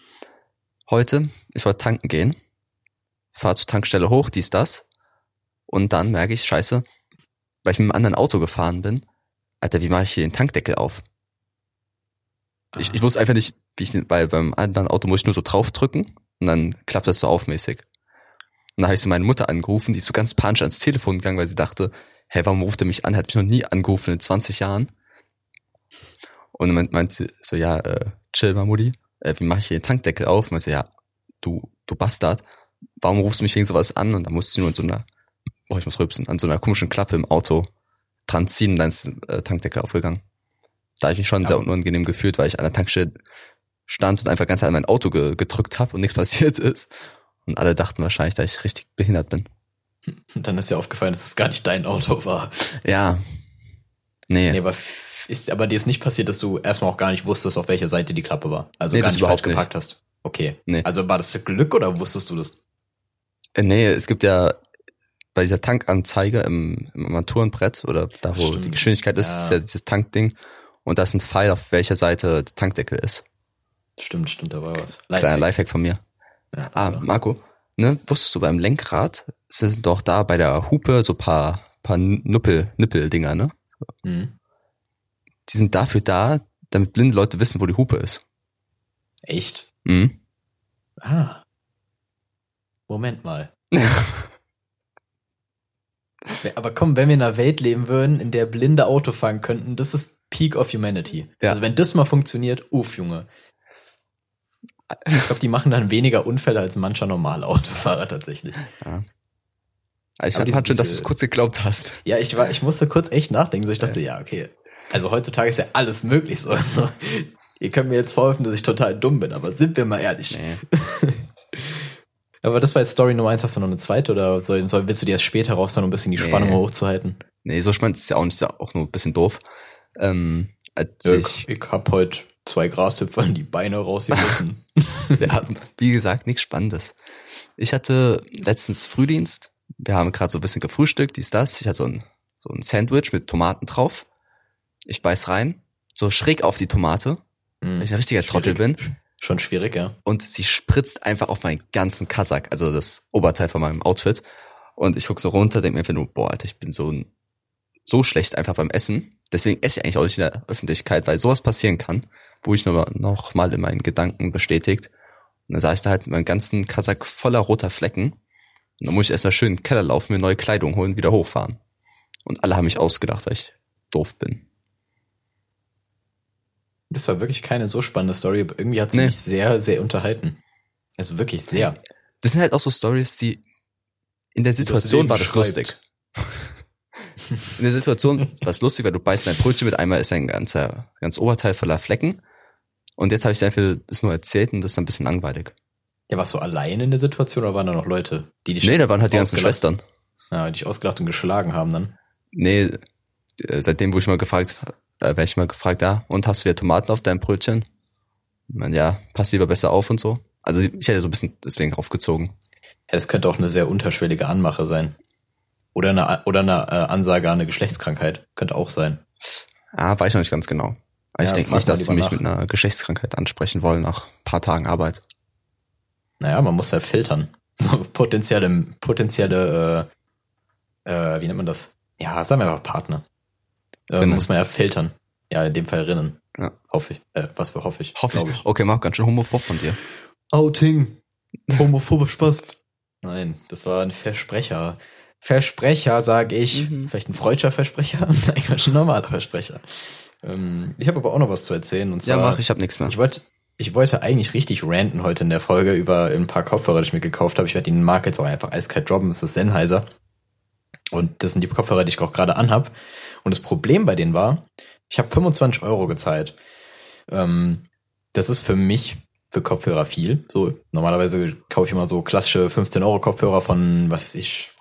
Heute, ich wollte tanken gehen, fahre zur Tankstelle hoch, dies, das. Und dann merke ich, scheiße, weil ich mit einem anderen Auto gefahren bin, Alter, wie mache ich hier den Tankdeckel auf? Ich, ich wusste einfach nicht, wie ich den, weil beim anderen Auto muss ich nur so draufdrücken und dann klappt das so aufmäßig. Und dann habe ich so meine Mutter angerufen, die ist so ganz panisch ans Telefon gegangen, weil sie dachte, hä, warum ruft er mich an? Er hat mich noch nie angerufen in 20 Jahren. Und dann meint, sie so, ja, äh, chill mal, Mutti, äh, wie mache ich hier den Tankdeckel auf? Und so, ja, du, du Bastard, warum rufst du mich wegen sowas an? Und dann musste sie nur in so einer, oh, ich muss rülpsen, an so einer komischen Klappe im Auto dran ziehen dann ist der äh, Tankdeckel aufgegangen. Da habe ich mich schon sehr Aber- unangenehm gefühlt, weil ich an der Tankstelle stand und einfach ganz an mein Auto ge gedrückt habe und nichts passiert ist. Und alle dachten wahrscheinlich, dass ich richtig behindert bin. Und dann ist dir aufgefallen, dass es gar nicht dein Auto war. Ja. Nee, Nee, aber ist, aber dir ist nicht passiert, dass du erstmal auch gar nicht wusstest, auf welcher Seite die Klappe war. Also Nee, gar nicht falsch nicht. gepackt hast. Okay. Nee. Also war das Glück oder wusstest du das? Äh, nee, es gibt ja bei dieser Tankanzeige im, im Armaturenbrett oder da, wo Stimmt. die Geschwindigkeit ist, Ja. ist ja dieses Tankding. Und da ist ein Pfeil, auf welcher Seite der Tankdeckel ist. Stimmt, stimmt, da war was. Kleiner Lifehack von mir. Ja, Ah, war- Marco, ne, wusstest du beim Lenkrad sind doch da bei der Hupe so paar, paar Nuppel, Nippeldinger, ne? Mhm. Die sind dafür da, damit blinde Leute wissen, wo die Hupe ist. Echt? Mhm. Ah. Moment mal. Aber komm, wenn wir in einer Welt leben würden, in der blinde Auto fahren könnten, das ist Peak of Humanity. Ja. Also wenn das mal funktioniert, uff, Junge. Ich glaube, die machen dann weniger Unfälle als mancher normale Autofahrer tatsächlich. Ja. Also ich diese- schön, dass du es kurz geglaubt hast. Ja, ich war, ich musste kurz echt nachdenken. So, ich dachte, ja, okay. Also heutzutage ist ja alles möglich. So, so. Ihr könnt mir jetzt vorwerfen, dass ich total dumm bin, aber sind wir mal ehrlich. Nee. Aber das war jetzt Story Nummer eins. Hast du noch eine zweite oder soll, soll, willst du die erst später raus, um ein bisschen die Nee. Spannung hochzuhalten? Nee, so spannend ist ja auch nicht, ist ja auch nur ein bisschen doof. Ähm, als Ja, ich, ich, hab heute zwei Grashüpfern die Beine rausgerissen. wir hatten, wie gesagt, nichts Spannendes. Ich hatte letztens Frühdienst. Wir haben gerade so ein bisschen gefrühstückt, dies, das. Ich hatte so ein, so ein Sandwich mit Tomaten drauf. Ich beiß rein, so schräg auf die Tomate, weil ich ein richtiger Trottel bin. Schon schwierig, ja. Und sie spritzt einfach auf meinen ganzen Kasak, also das Oberteil von meinem Outfit. Und ich guck so runter, denk mir einfach nur, boah, Alter, ich bin so, so schlecht einfach beim Essen. Deswegen esse ich eigentlich auch nicht in der Öffentlichkeit, weil sowas passieren kann, wo ich noch, noch mal in meinen Gedanken bestätigt. Und dann sah ich da halt meinen ganzen Kasak voller roter Flecken. Und dann muss ich erst mal schön in den Keller laufen, mir neue Kleidung holen, wieder hochfahren. Und alle haben mich ausgedacht, weil ich doof bin. Das war wirklich keine so spannende Story, aber irgendwie hat sie Nee. mich sehr, sehr unterhalten. Also wirklich sehr. Das sind halt auch so Stories, die in der Situation war das schreibt. lustig. In der Situation war es lustig, weil du beißt in ein Brötchen mit einmal ist ein ganzer, ganz Oberteil voller Flecken. Und jetzt habe ich dir einfach das nur erzählt und das ist ein bisschen langweilig. Ja, warst du allein in der Situation oder waren da noch Leute, die dich, Nee, da waren halt die ganzen Schwestern. ja, die dich ausgelacht und geschlagen haben dann? Nee, äh, seitdem, wo ich mal gefragt, äh, werde ich mal gefragt, ja, und hast du wieder Tomaten auf deinem Brötchen? Mein, ja, pass lieber besser auf und so. Also ich hätte so ein bisschen deswegen draufgezogen. Ja, das könnte auch eine sehr unterschwellige Anmache sein. Oder eine, oder eine äh, Ansage an eine Geschlechtskrankheit. Könnte auch sein. Ah, weiß ich noch nicht ganz genau. Aber ich Ja, denke nicht, dass sie mich nach. mit einer Geschlechtskrankheit ansprechen wollen nach ein paar Tagen Arbeit. Naja, man muss ja filtern. So potenzielle, potenzielle, äh, äh, wie nennt man das? Ja, sagen wir einfach Partner. Äh, Rinnen. muss man ja filtern. Ja, in dem Fall Rinnen. Ja. Hoffe ich. Äh, was für hoffe ich. Hoffe glaub ich. Okay, mach ganz schön homophob von dir. Outing. Homophobisch passt. Nein, das war ein Versprecher. Versprecher, sag ich. Mhm. Vielleicht ein freudscher Versprecher. Nein, Quatsch, ein normaler Versprecher. Ähm, ich habe aber auch noch was zu erzählen. Und Ja, zwar, mach, ich hab nichts mehr. Ich wollte, ich wollte eigentlich richtig ranten heute in der Folge über ein paar Kopfhörer, die ich mir gekauft habe. Ich werde die Marke jetzt auch einfach eiskalt droppen. Das ist Sennheiser. Und das sind die Kopfhörer, die ich auch gerade anhab. Und das Problem bei denen war, ich habe 25 Euro gezahlt. Ähm, das ist für mich für Kopfhörer viel. So normalerweise kaufe ich immer so klassische 15 Euro Kopfhörer von was weiß ich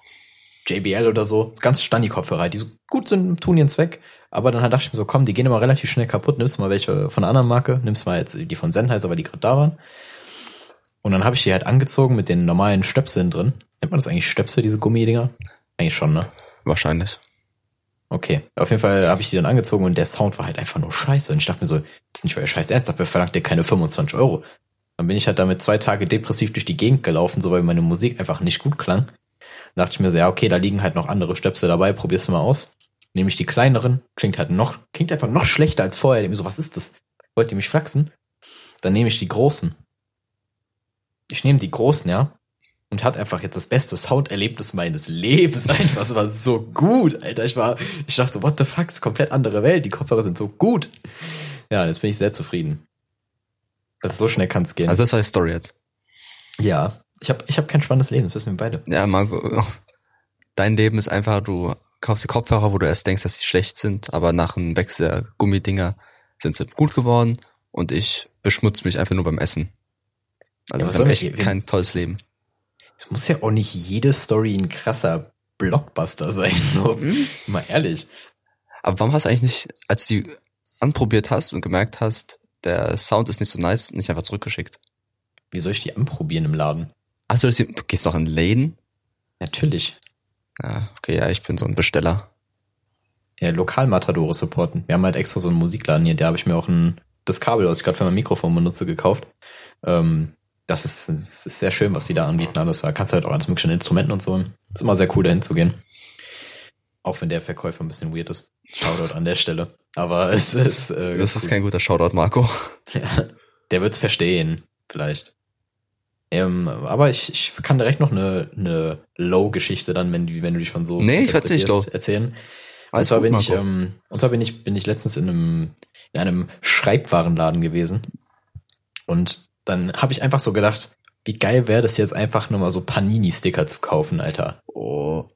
JBL oder so. Ganz Standi-Kopfhörer, die so gut sind, tun ihren Zweck. Aber dann dachte ich mir so, komm, die gehen immer relativ schnell kaputt. Nimmst mal welche von einer anderen Marke. Nimmst mal jetzt die von Sennheiser, weil die gerade da waren. Und dann habe ich die halt angezogen mit den normalen Stöpseln drin. Nennt man das eigentlich Stöpsel, diese Gummidinger? Eigentlich schon, ne? Wahrscheinlich. Okay. Auf jeden Fall habe ich die dann angezogen und der Sound war halt einfach nur scheiße. Und ich dachte mir so, das ist nicht euer Scheiß Ernst, dafür verlangt ihr keine 25 Euro. Dann bin ich halt damit zwei Tage depressiv durch die Gegend gelaufen, so weil meine Musik einfach nicht gut klang. Dann dachte ich mir so, ja, okay, da liegen halt noch andere Stöpsel dabei, probier's du mal aus. Nehme ich die kleineren, klingt halt noch, klingt einfach noch schlechter als vorher. Ich mir so, was ist das? Wollt ihr mich flachsen? Dann nehme ich die großen. Ich nehme die großen, ja. Und hat einfach jetzt das beste Sounderlebnis meines Lebens. Einfach, es war so gut, Alter. Ich war, ich dachte so, what the fuck, ist komplett andere Welt. Die Kopfhörer sind so gut. Ja, jetzt bin ich sehr zufrieden. Also so schnell kann es gehen. Also das war die Story jetzt. ja, ich habe ich hab kein spannendes Leben, das wissen wir beide. Ja, Marco, dein Leben ist einfach, du kaufst die Kopfhörer, wo du erst denkst, dass sie schlecht sind, aber nach einem Wechsel der Gummidinger sind sie gut geworden und ich beschmutze mich einfach nur beim Essen. Also Ja, soll echt ich- kein tolles Leben. Es muss ja auch nicht jede Story ein krasser Blockbuster sein, so. Mal ehrlich. Aber warum hast du eigentlich nicht, als du die anprobiert hast und gemerkt hast, der Sound ist nicht so nice, nicht einfach zurückgeschickt? Wie soll ich die anprobieren im Laden? Hast du gehst doch in Läden? Natürlich. Ja, okay, ja, ich bin so ein Besteller. Ja, Lokalmatadore supporten. Wir haben halt extra so einen Musikladen hier, da habe ich mir auch ein, das Kabel, was ich gerade für mein Mikrofon benutze, gekauft. Ähm, das ist, das ist sehr schön, was die da anbieten. Alles. Da kannst du halt auch alles mögliche Instrumenten und so. Ist immer sehr cool, dahin zu gehen. Auch wenn der Verkäufer ein bisschen weird ist. Shoutout an der Stelle. Aber es ist. Äh, Das ist kein guter Shoutout, Marco. Ja, der wird's verstehen, vielleicht. Ähm, aber ich, ich kann direkt noch eine, eine Low-Geschichte dann, wenn, du- wenn du die schon so Nee, ich nicht low. erzählen. Und Alles zwar gut, bin ich, ähm, und zwar bin ich, bin ich letztens in einem, in einem Schreibwarenladen gewesen. Und dann habe ich einfach so gedacht, wie geil wäre das jetzt einfach nur mal so Panini-Sticker zu kaufen, Alter. Oh,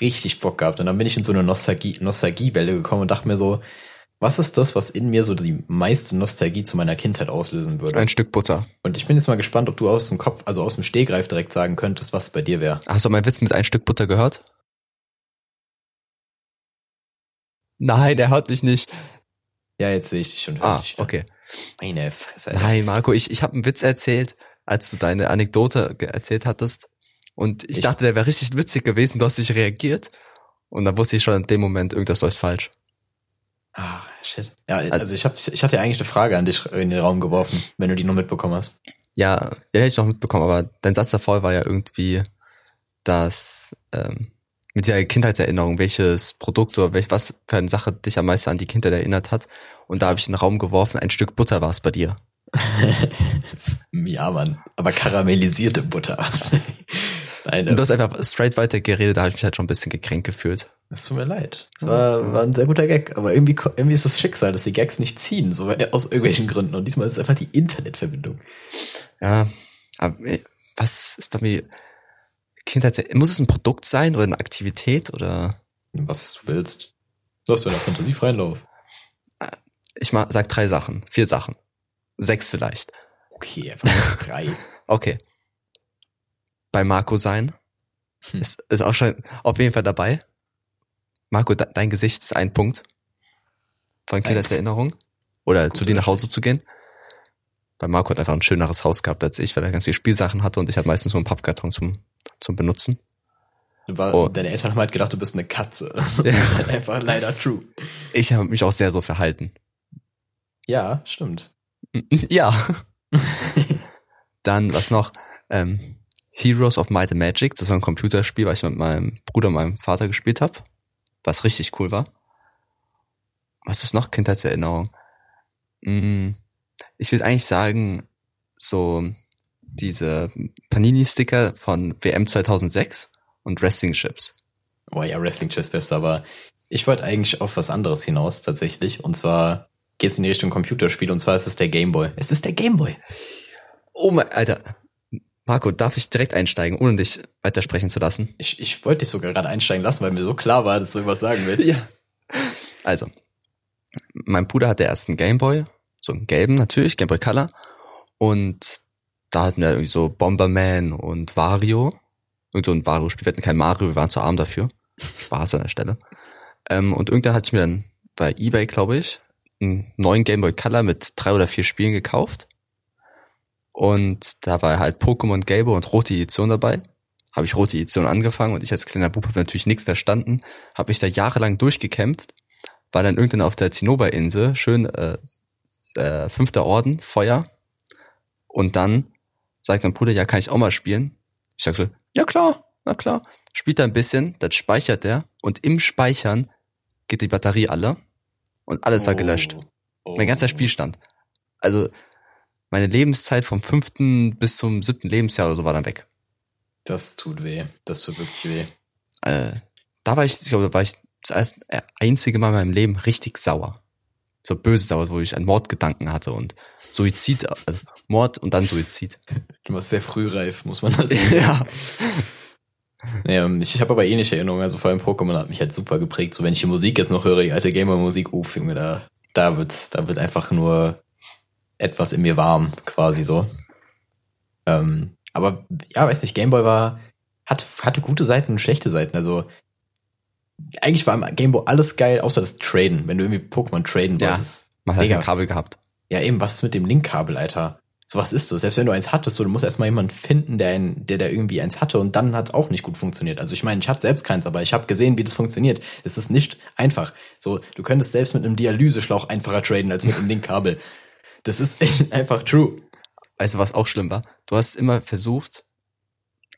Richtig Bock gehabt. Und dann bin ich in so eine Nostalgie, Nostalgiewelle gekommen und dachte mir so, was ist das, was in mir so die meiste Nostalgie zu meiner Kindheit auslösen würde? ein Stück Butter. Und ich bin jetzt mal gespannt, ob du aus dem Kopf, also aus dem Stehgreif direkt sagen könntest, was bei dir wäre. Hast du meinen Witz mit ein Stück Butter gehört? Nein, der hört mich nicht. Ja, jetzt sehe ich dich schon. Ah, wieder. okay. Meine Fresse. Alter. Nein, Marco, ich, ich habe einen Witz erzählt, als du deine Anekdote erzählt hattest. Und ich, Ich- dachte, der wäre richtig witzig gewesen. Du hast nicht reagiert. Und dann wusste ich schon in dem Moment, irgendwas läuft falsch. Ah, shit. Ja, also ich, hab, ich hatte ja eigentlich eine Frage an dich in den Raum geworfen, wenn du die nur mitbekommen hast. Ja, den hätte ich noch mitbekommen, aber dein Satz davor war ja irgendwie, dass ähm, mit der Kindheitserinnerung, welches Produkt oder welch, was für eine Sache dich am meisten an die Kindheit erinnert hat. Und da habe ich in den Raum geworfen, ein Stück Butter war es bei dir. ja, Mann. Aber karamellisierte Butter. Nein, und du hast einfach straight weiter geredet, da habe ich mich halt schon ein bisschen gekränkt gefühlt. Es tut mir leid. Es war, war ein sehr guter Gag, aber irgendwie, irgendwie ist das Schicksal, dass die Gags nicht ziehen, so aus irgendwelchen Gründen. Und diesmal ist es einfach die Internetverbindung. Ja, aber was ist bei mir Kindheit? Muss es ein Produkt sein oder eine Aktivität oder? Was du willst. Du hast ja eine Fantasie freien Lauf. Ich mach, sag drei Sachen, vier Sachen. Sechs vielleicht. Okay, einfach drei. okay. Bei Marco sein. Hm. Ist, ist auch schon auf jeden Fall dabei. Marco, de dein Gesicht ist ein Punkt von Kindheitserinnerung. Oder zu dir nach Hause zu gehen. Weil Marco hat einfach ein schöneres Haus gehabt als ich, weil er ganz viele Spielsachen hatte und ich hatte meistens nur einen Pappkarton zum, zum Benutzen. War, oh. Deine Eltern haben halt gedacht, du bist eine Katze. das ist halt einfach leider true. Ich habe mich auch sehr so verhalten. Ja, stimmt. ja. Dann, was noch? Ähm, Heroes of Might and Magic, das war ein Computerspiel, was ich mit meinem Bruder und meinem Vater gespielt habe, was richtig cool war. Was ist noch Kindheitserinnerung? Mm, ich würde eigentlich sagen, so diese Panini-Sticker von WM 2006 und Wrestling Chips. Oh ja, Wrestling Chips besser, aber ich wollte eigentlich auf was anderes hinaus tatsächlich. Und zwar geht es in die Richtung Computerspiel und zwar ist es der Gameboy. Es ist der Gameboy. Oh mein, Alter. Marco, darf ich direkt einsteigen, ohne dich weitersprechen zu lassen? Ich, ich wollte dich sogar gerade einsteigen lassen, weil mir so klar war, dass du irgendwas sagen willst. Ja. Also, mein Bruder hatte erst einen Gameboy, so einen gelben natürlich, Gameboy Color. Und da hatten wir irgendwie so Bomberman und Wario. Irgend so ein Wario-Spiel. Wir hatten kein Mario, wir waren zu arm dafür. Spaß an der Stelle. Ähm, und irgendwann hatte ich mir dann bei Ebay, glaube ich, einen neuen Game Boy Color mit drei oder vier Spielen gekauft. Und da war halt Pokémon Gelbe und rote Edition dabei. Habe ich rote Edition angefangen und ich als kleiner Bub habe natürlich nichts verstanden. Habe mich da jahrelang durchgekämpft. War dann irgendwann auf der Zinnober-Insel, schön äh, äh, fünfter Orden, Feuer. Und dann sagt mein Bruder, ja, kann ich auch mal spielen? Ich sag so, ja klar, na klar. Spielt er ein bisschen, dann speichert er und im Speichern geht die Batterie alle und alles war gelöscht. Oh. Mein ganzer Spielstand. Also meine Lebenszeit vom fünften bis zum siebten Lebensjahr oder so war dann weg. Das tut weh. Das tut wirklich weh. Äh, da war ich, ich glaube, da war ich das einzige Mal in meinem Leben richtig sauer. So böse sauer, wo ich einen Mordgedanken hatte und Suizid, also Mord und dann Suizid. Du warst sehr frühreif, muss man halt sagen. ja. Ja, ich habe aber ähnliche Erinnerungen, also vor allem Pokémon hat mich halt super geprägt. So wenn ich die Musik jetzt noch höre, die alte Gamer-Musik, uff, Junge, da, da wird's, da wird einfach nur etwas in mir warm, quasi so. Ähm, aber ja, weiß nicht, Gameboy war, hat, hatte gute Seiten und schlechte Seiten. Also eigentlich war im Gameboy alles geil, außer das Traden. Wenn du irgendwie Pokémon traden wolltest. Ja, man hat ein Kabel gehabt. Ja, eben, was ist mit dem Linkkabel, Alter? So was ist das? Selbst wenn du eins hattest, so, du musst erstmal jemanden finden, der, ein, der da irgendwie eins hatte und dann hat es auch nicht gut funktioniert. Also ich meine, ich hatte selbst keins, aber ich habe gesehen, wie das funktioniert. Es ist nicht einfach. So, du könntest selbst mit einem Dialyseschlauch einfacher traden als mit einem Linkkabel. Das ist echt einfach true. Weißt du, was auch schlimm war? Du hast immer versucht,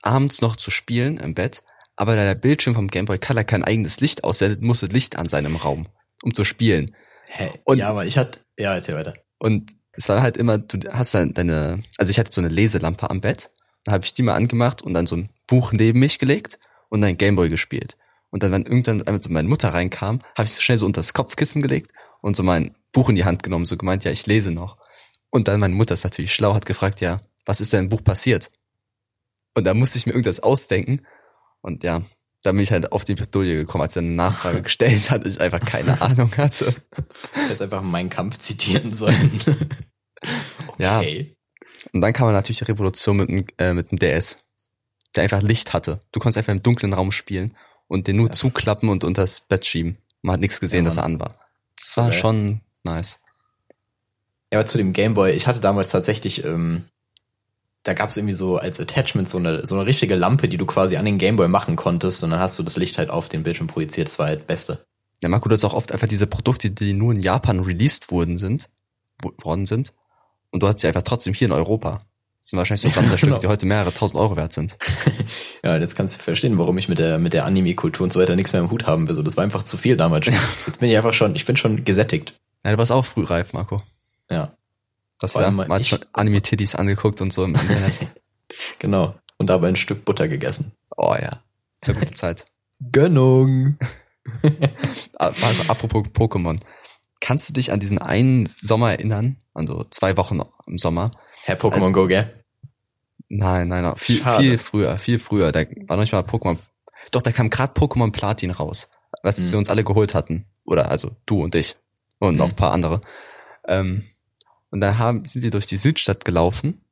abends noch zu spielen im Bett, aber da der Bildschirm vom Game Boy Color kein eigenes Licht aussendet, musste Licht an seinem Raum, um zu spielen. Hä? Und, ja, aber ich hatte, ja, erzähl weiter. Und es war halt immer, du hast dann deine, also ich hatte so eine Leselampe am Bett, dann habe ich die mal angemacht und dann so ein Buch neben mich gelegt und dann Gameboy gespielt. Und dann, wenn irgendwann so meine Mutter reinkam, habe ich so schnell so unter das Kopfkissen gelegt und so mein Buch in die Hand genommen, so gemeint, ja, ich lese noch. Und dann meine Mutter ist natürlich schlau, hat gefragt, ja, was ist denn im Buch passiert? Und da musste ich mir irgendwas ausdenken. Und ja, da bin ich halt auf die Bredouille gekommen, als er eine Nachfrage gestellt hat, ich einfach keine Ahnung hatte. Du hättest einfach meinen Kampf zitieren sollen. Okay. Ja. Und dann kam man natürlich die Revolution mit dem, äh, mit dem DS, der einfach Licht hatte. Du konntest einfach im dunklen Raum spielen und den nur das zuklappen und unter das Bett schieben. Man hat nichts gesehen, ja, dass er an war. Das war okay. schon nice. Ja, aber zu dem Gameboy, ich hatte damals tatsächlich, ähm, da gab es irgendwie so als Attachment so eine, so eine richtige Lampe, die du quasi an den Gameboy machen konntest und dann hast du das Licht halt auf den Bildschirm projiziert. Das war halt Beste. Ja, Marco, du hast auch oft einfach diese Produkte, die nur in Japan released wurden sind, worden sind, und du hast sie einfach trotzdem hier in Europa. Das sind wahrscheinlich so Sammlerstücke, genau. die heute mehrere tausend Euro wert sind. Ja, jetzt kannst du verstehen, warum ich mit der, mit der Anime-Kultur und so weiter nichts mehr im Hut haben will. So, das war einfach zu viel damals schon. Jetzt bin ich einfach schon, ich bin schon gesättigt. Ja, du warst auch frühreif, Marco. Ja, Das man hat ich- schon Anime-Tiddies angeguckt und so im Internet. genau. Und dabei ein Stück Butter gegessen. oh ja, sehr gute Zeit. Gönnung. Ah, apropos Pokémon. Kannst du dich an diesen einen Sommer erinnern? Also zwei Wochen im Sommer. Herr Pokémon Go, gell? Nein, nein, nein. Viel, Schade. viel früher, viel früher. Da war noch nicht mal Pokémon. Doch, da kam gerade Pokémon Platin raus. Was Mhm. wir uns alle geholt hatten. Oder also du und ich. Und noch Mhm. ein paar andere. Ähm, und dann haben, sind wir durch die Südstadt gelaufen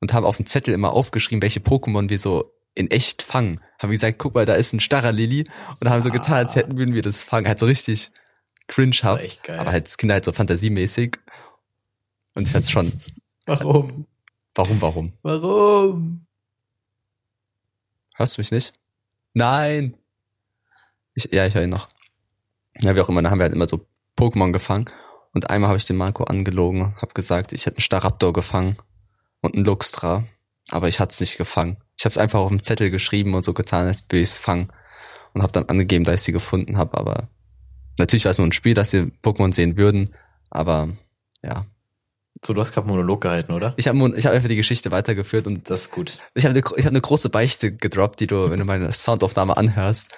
und haben auf dem Zettel immer aufgeschrieben, welche Pokémon wir so in echt fangen. Haben wir gesagt, guck mal, da ist ein starrer Lilly und haben so Ah. getan, als hätten würden wir das fangen. Halt so richtig cringehaft. Aber halt als Kinder halt so fantasiemäßig. Und ich fand's schon, warum? warum, warum? Warum? Hörst du mich nicht? Nein! Ich, ja, ich höre ihn noch. Ja, wie auch immer, dann haben wir halt immer so Pokémon gefangen. Und einmal habe ich den Marco angelogen, habe gesagt, ich hätte einen Staraptor gefangen und einen Luxtra, aber ich hatte es nicht gefangen. Ich habe es einfach auf dem Zettel geschrieben und so getan, als würde ich es fangen. Und habe dann angegeben, dass ich sie gefunden habe, aber natürlich war es nur ein Spiel, dass wir Pokémon sehen würden, aber ja. So, du hast gerade Monolog gehalten, oder? Ich habe ich hab einfach die Geschichte weitergeführt und Das ist gut. ich habe eine, ich hab eine große Beichte gedroppt, die du, wenn du meine Soundaufnahme anhörst,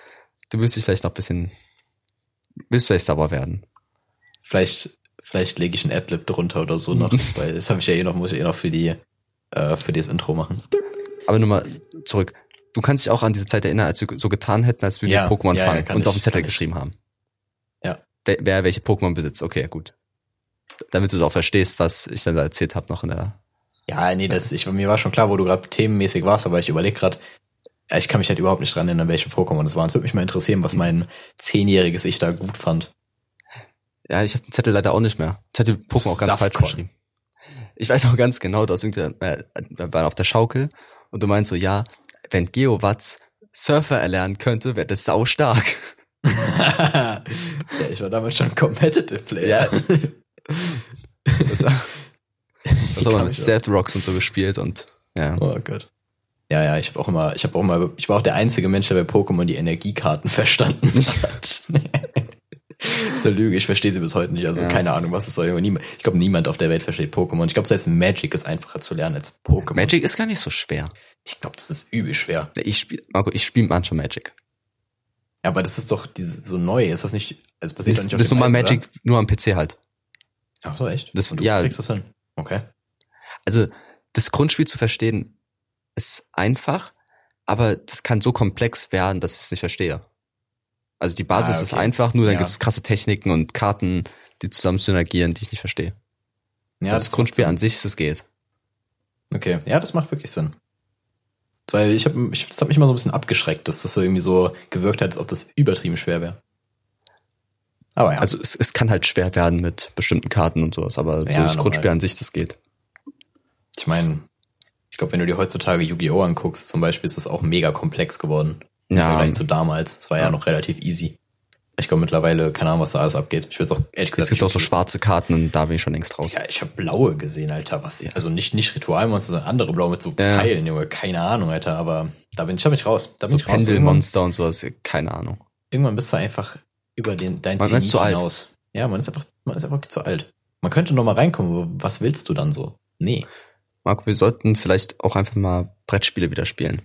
du müsst dich vielleicht noch ein bisschen, willst vielleicht sauber werden. Vielleicht, vielleicht lege ich ein Adlib drunter oder so noch, weil das habe ich ja eh noch, muss ich eh noch für die, äh, für das Intro machen. Aber nur mal zurück. Du kannst dich auch an diese Zeit erinnern, als wir so getan hätten, als wir Ja, die Pokémon ja, ja, fangen kann und ich, auf dem Zettel kann ich. geschrieben haben. Ja. Wer, wer welche Pokémon besitzt. Okay, gut. Damit du auch verstehst, was ich dann da erzählt habe noch in der. Ja, nee, das, ich, mir war schon klar, wo du gerade themenmäßig warst, aber ich überlege gerade, ja, ich kann mich halt überhaupt nicht dran erinnern, welche Pokémon das waren. Es würde mich mal interessieren, was mein zehnjähriges Ich da gut fand. Ja, ich habe den Zettel leider auch nicht mehr. Ich hatte Pokémon auch ganz falsch geschrieben. Ich weiß auch ganz genau, dass irgendwie, äh, wir waren auf der Schaukel und du meinst so, ja, wenn Geowatz Surfer erlernen könnte, wäre das sau stark. ja, ich war damals schon Competitive Player. Ja. Das, das haben wir mit Seth Rocks und so gespielt und ja. Oh Gott. Ja, ja, ich habe auch immer, ich habe auch immer, ich war auch der einzige Mensch, der bei Pokémon die Energiekarten verstanden hat. Das ist eine Lüge, ich verstehe sie bis heute nicht. Also Ja. keine Ahnung, was es soll. Ich glaube, niemand auf der Welt versteht Pokémon. Ich glaube, selbst Magic ist einfacher zu lernen als Pokémon. Magic ist gar nicht so schwer. Ich glaube, das ist übel schwer. Ich spiel, Marco, ich spiele manchmal Magic. Ja, aber das ist doch diese, so neu. Ist das nicht, es passiert doch Das, nicht auf das ist normal Magic nur am PC halt. Oder? Ach so, echt? Das- Und du ja. kriegst das hin. Okay. Also das Grundspiel zu verstehen ist einfach, aber das kann so komplex werden, dass ich es nicht verstehe. Also die Basis Ah, ist okay. einfach, nur dann Ja. gibt es krasse Techniken und Karten, die zusammen synergieren, die ich nicht verstehe. Ja, das, macht Grundspiel an sich, das geht. Okay, ja, das macht wirklich Sinn. Weil ich habe, ich, das hat mich immer so ein bisschen abgeschreckt, dass das so irgendwie so gewirkt hat, als ob das übertrieben schwer wäre. Aber ja, Also es, es kann halt schwer werden mit bestimmten Karten und sowas, aber so Ja, das normal. Grundspiel an sich, das geht. ich meine, ich glaube, wenn du dir heutzutage Yu-Gi-Oh! anguckst, zum Beispiel, ist das auch mega komplex geworden. Im Ja. Vergleich zu damals. Es war ja, Ja. noch relativ easy. Ich glaube mittlerweile, keine Ahnung, was da alles abgeht. Ich will auch ehrlich gesagt. Jetzt gibt auch so schwarze Karten und da bin ich schon längst raus. Ja, ich habe blaue gesehen, Alter. Was? Also nicht, nicht Ritualmonster, sondern andere blaue mit so Ja. Pfeilen, Junge. Keine Ahnung, Alter. Aber da bin ich, da bin ich raus. Da bin So ich raus. Pendelmonster und sowas, keine Ahnung. irgendwann bist du einfach über den, dein Man ist Zenit zu alt. hinaus. Ja, man ist einfach, man ist einfach zu alt. Man könnte noch mal reinkommen, aber was willst du dann so? Nee. Marco, wir sollten vielleicht auch einfach mal Brettspiele wieder spielen.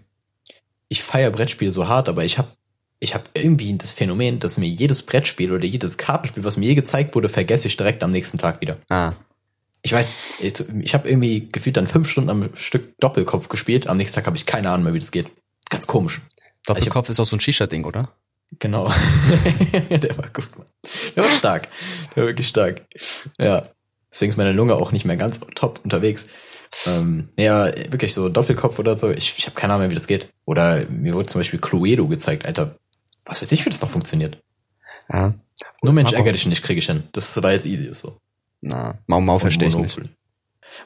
Ich feiere Brettspiele so hart, aber ich habe ich hab irgendwie das Phänomen, dass mir jedes Brettspiel oder jedes Kartenspiel, was mir je gezeigt wurde, vergesse ich direkt am nächsten Tag wieder. Ah, Ich weiß, ich, ich habe irgendwie gefühlt dann fünf Stunden am Stück Doppelkopf gespielt. Am nächsten Tag habe ich keine Ahnung mehr, wie das geht. Ganz komisch. Doppelkopf ist auch so ein Shisha-Ding, oder? Genau. der war gut, Mann. Der war stark. Der war wirklich stark. Ja. Deswegen ist meine Lunge auch nicht mehr ganz top unterwegs. Ähm, ja, wirklich so Doppelkopf oder so. Ich, ich habe keine Ahnung mehr, wie das geht. Oder mir wurde zum Beispiel Cluedo gezeigt, Alter. Was weiß ich, wie das noch funktioniert. Ja. Nur Mensch, Marco- ärger dich nicht, kriege ich hin. Das ist, weil es easy ist so. Na, Mau Mau verstehe ich nicht.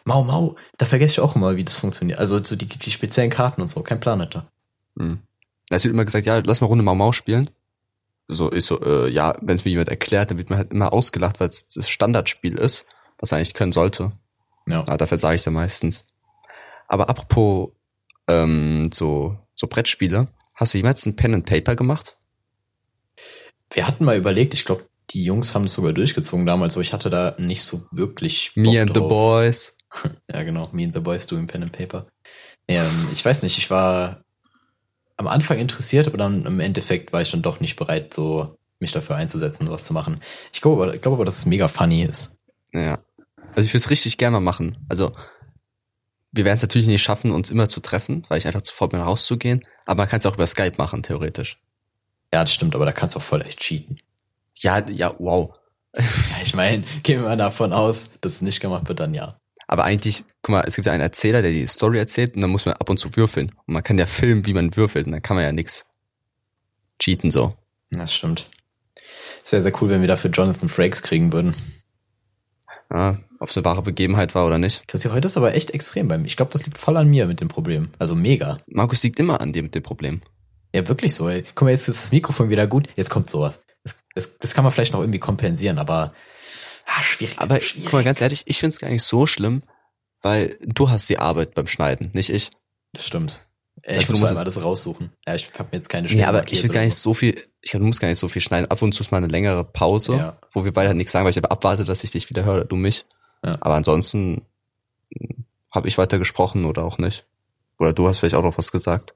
Mau Mau, da vergesse ich auch immer, wie das funktioniert. Also so die, die speziellen Karten und so, kein Plan, Alter. Hm. Es wird immer gesagt, ja, lass mal Runde Mau Mau spielen. So ist so, äh, ja, wenn es mir jemand erklärt, dann wird man halt immer ausgelacht, weil es das Standardspiel ist, was er eigentlich können sollte. Ja. Ja, dafür sage ich dann meistens. Aber apropos ähm, so, so Brettspiele, hast du jemals ein Pen and Paper gemacht? Wir hatten mal überlegt, ich glaube, die Jungs haben es sogar durchgezogen damals, aber ich hatte da nicht so wirklich. Bock Me and drauf. the Boys. ja, genau. Me and the Boys doing Pen and Paper. Ähm, ich weiß nicht, ich war am Anfang interessiert, aber dann im Endeffekt war ich dann doch nicht bereit, so mich dafür einzusetzen, was zu machen. Ich glaube, ich glaube aber, dass es mega funny ist. Ja. Also ich würde es richtig gerne mal machen. Also wir werden es natürlich nicht schaffen, uns immer zu treffen, weil ich einfach zu faul bin, rauszugehen. Aber man kann es auch über Skype machen, theoretisch. Ja, das stimmt, aber da kannst du auch voll echt cheaten. Ja, ja, wow. ja, ich meine, gehen wir mal davon aus, dass es nicht gemacht wird, dann ja. Aber eigentlich, guck mal, es gibt ja einen Erzähler, der die Story erzählt und dann muss man ab und zu würfeln. Und man kann ja filmen, wie man würfelt und dann kann man ja nix cheaten so. Das stimmt. Es wäre sehr cool, wenn wir dafür Jonathan Frakes kriegen würden. Ja, ob es eine wahre Begebenheit war oder nicht. Chrissy, heute ist aber echt extrem bei mir. Ich glaube, das liegt voll an mir mit dem Problem. Also mega. Markus liegt immer an dir mit dem Problem. Ja, wirklich so, ey. Guck mal, jetzt ist das Mikrofon wieder gut, jetzt kommt sowas. Das, das, das kann man vielleicht noch irgendwie kompensieren, aber ah, schwierig. Aber schwierig. guck mal, ganz ehrlich, ich finde es gar nicht so schlimm, weil du hast die Arbeit beim Schneiden, nicht ich. Das stimmt. Ich also, muss alles raussuchen. Ja, ich habe mir jetzt keine Stelle Ja, aber ich will gar nicht so viel, ich glaub, du musst gar nicht so viel schneiden. Ab und zu ist mal eine längere Pause, ja. wo wir beide halt nichts sagen, weil ich aber abwarte, dass ich dich wieder höre, du mich. Ja. Aber ansonsten hm, habe ich weiter gesprochen oder auch nicht. Oder du hast vielleicht auch noch was gesagt.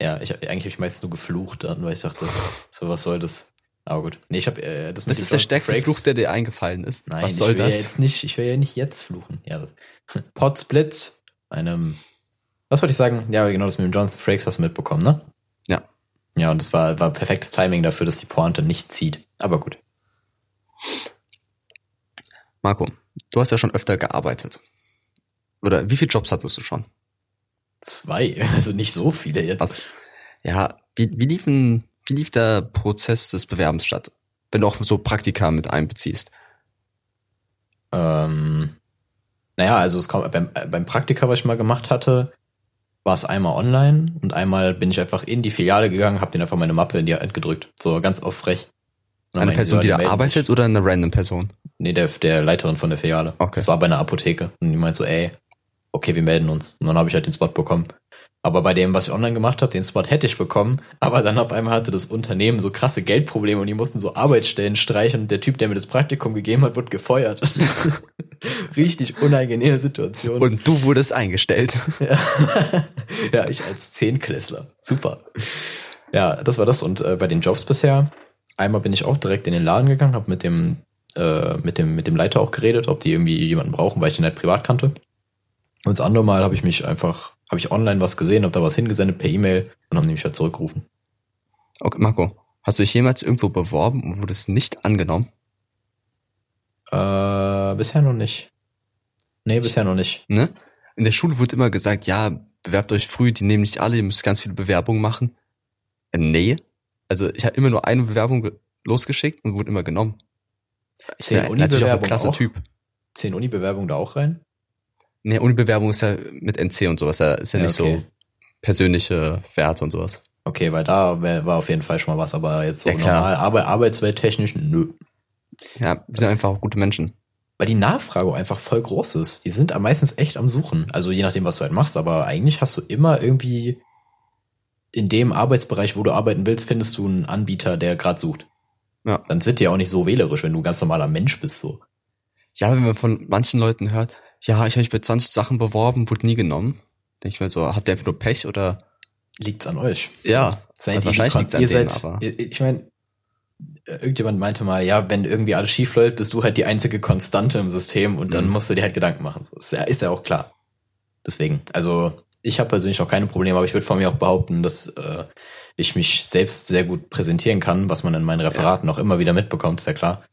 Ja, ich eigentlich habe ich meistens nur geflucht dann, weil ich dachte, so was soll das? Aber gut. Nee, ich habe äh, das, das ist der stärkste Frakes. Fluch, der dir eingefallen ist. Nein, was soll ich will das? Ja jetzt nicht, ich will ja nicht jetzt fluchen. Ja, das Potsblitz, einem was wollte ich sagen? Ja, genau, das mit dem Jonathan Frakes hast du mitbekommen, ne? Ja. Ja, und das war, war perfektes Timing dafür, dass die Pointe nicht zieht. Aber gut. Marco, du hast ja schon öfter gearbeitet. Oder wie viele Jobs hattest du schon? Zwei, also nicht so viele jetzt. Was? Ja, wie, wie, liefen, wie lief der Prozess des Bewerbens statt? Wenn du auch so Praktika mit einbeziehst. Ähm, naja, also es kommt beim, beim Praktika, was ich mal gemacht hatte, war es einmal online und einmal bin ich einfach in die Filiale gegangen, habe den einfach meine Mappe in die Hand gedrückt. So ganz auf frech. Eine Person, die da arbeitet sich. oder eine random Person? Nee, der, der Leiterin von der Filiale. Okay. Das war bei einer Apotheke. Und die meint so, ey, okay, wir melden uns. Und dann habe ich halt den Spot bekommen. Aber bei dem, was ich online gemacht habe, den Spot hätte ich bekommen. Aber dann auf einmal hatte das Unternehmen so krasse Geldprobleme und die mussten so Arbeitsstellen streichen. Und der Typ, der mir das Praktikum gegeben hat, wurde gefeuert. Richtig unangenehme Situation. Und du wurdest eingestellt. Ja, ja ich als Zehnklässler. Super. Ja, das war das. Und äh, bei den Jobs bisher, einmal bin ich auch direkt in den Laden gegangen, habe mit dem, äh, mit dem, mit dem Leiter auch geredet, ob die irgendwie jemanden brauchen, weil ich den halt privat kannte. Und das andere Mal habe ich mich einfach, habe ich online was gesehen, habe da was hingesendet per E-Mail und haben mich halt zurückgerufen. Okay, Marco, hast du dich jemals irgendwo beworben und wurdest nicht angenommen? Äh, bisher noch nicht. Nee, bisher noch nicht. Ne? In der Schule wurde immer gesagt, ja, bewerbt euch früh, die nehmen nicht alle, ihr müsst ganz viele Bewerbungen machen. Äh, nee. Also ich habe immer nur eine Bewerbung losgeschickt und wurde immer genommen. Ich bin natürlich auch ein auch? Typ. Zehn Uni-Bewerbungen da auch rein? Nee, Uni-Bewerbung ist ja mit NC und sowas, ja, ist ja, ja nicht okay. so persönliche Werte und sowas. Okay, weil da war auf jeden Fall schon mal was, aber jetzt so ja, normal, aber arbeitswelttechnisch, nö. Ja, wir sind einfach auch gute Menschen. Weil die Nachfrage einfach voll groß ist. Die sind meistens echt am Suchen. Also je nachdem, was du halt machst, aber eigentlich hast du immer irgendwie in dem Arbeitsbereich, wo du arbeiten willst, findest du einen Anbieter, der gerade sucht. Ja. Dann sind die auch nicht so wählerisch, wenn du ein ganz normaler Mensch bist, so. Ja, wenn man von manchen Leuten hört, ja, ich habe mich bei 20 Sachen beworben, wurde nie genommen. Denke ich mir so, habt ihr einfach nur Pech oder? Liegt's an euch? Ja, also wahrscheinlich liegt's an ihr denen, seid, aber. Ich meine, irgendjemand meinte mal, ja, wenn irgendwie alles schief läuft, bist du halt die einzige Konstante im System und dann mhm. musst du dir halt Gedanken machen. So, ist ja, ist ja auch klar. Deswegen, also ich habe persönlich auch keine Probleme, aber ich würde von mir auch behaupten, dass äh, ich mich selbst sehr gut präsentieren kann, was man in meinen Referaten ja. auch immer wieder mitbekommt, ist ja klar.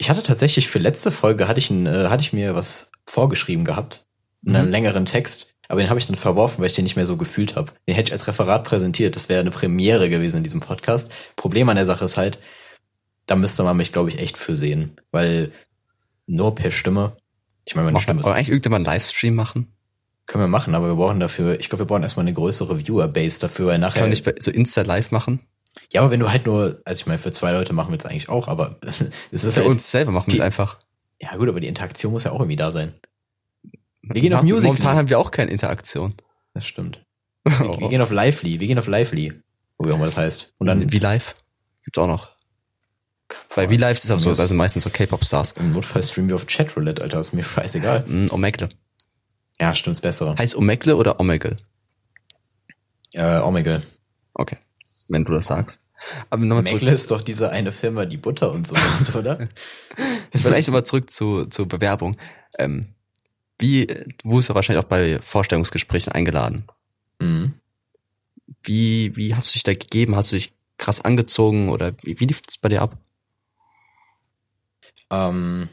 Ich hatte tatsächlich für letzte Folge hatte ich, ein, äh, hatte ich mir was vorgeschrieben gehabt, einen mhm. längeren Text, aber den habe ich dann verworfen, weil ich den nicht mehr so gefühlt habe. Den hätte ich als Referat präsentiert, das wäre eine Premiere gewesen in diesem Podcast. Problem an der Sache ist halt, da müsste man mich, glaube ich, echt für sehen, weil nur per Stimme. Ich meine, meine Mach, Stimme ist. eigentlich irgendwann einen Livestream machen? Können wir machen, aber wir brauchen dafür, ich glaube, wir brauchen erstmal eine größere Viewer-Base dafür, weil nachher. Kann man nicht so Insta-Live machen? Ja, aber wenn du halt nur, also ich meine, für zwei Leute machen wir es eigentlich auch, aber es ist Für halt, uns selber machen wir es einfach. Ja, gut, aber die Interaktion muss ja auch irgendwie da sein. Wir gehen auf Musical. Momentan haben wir auch keine Interaktion. Das stimmt. Wir, wir gehen auf Lively. Wir gehen auf Lively. Wo auch immer das heißt. Und dann wie live gibt's auch noch. Bei wie live ist es auch so, sind meistens so K-Pop-Stars. Im Notfall streamen wir auf Chatroulette, Alter. Ist mir scheißegal. Mm, Omegle. Ja, stimmt's bessere. Heißt Omegle oder Omegle? Äh, Omegle. Okay. Wenn du das sagst. Aber nochmal zurück. Omegle ist doch diese eine Firma, die Butter und so macht, oder? Eigentlich nochmal zurück zu, zur Bewerbung. Ähm, wie, du wurdest ja wahrscheinlich auch bei Vorstellungsgesprächen eingeladen. Mhm. Wie, wie hast du dich da gegeben? Hast du dich krass angezogen oder wie, wie lief das bei dir ab? Ähm,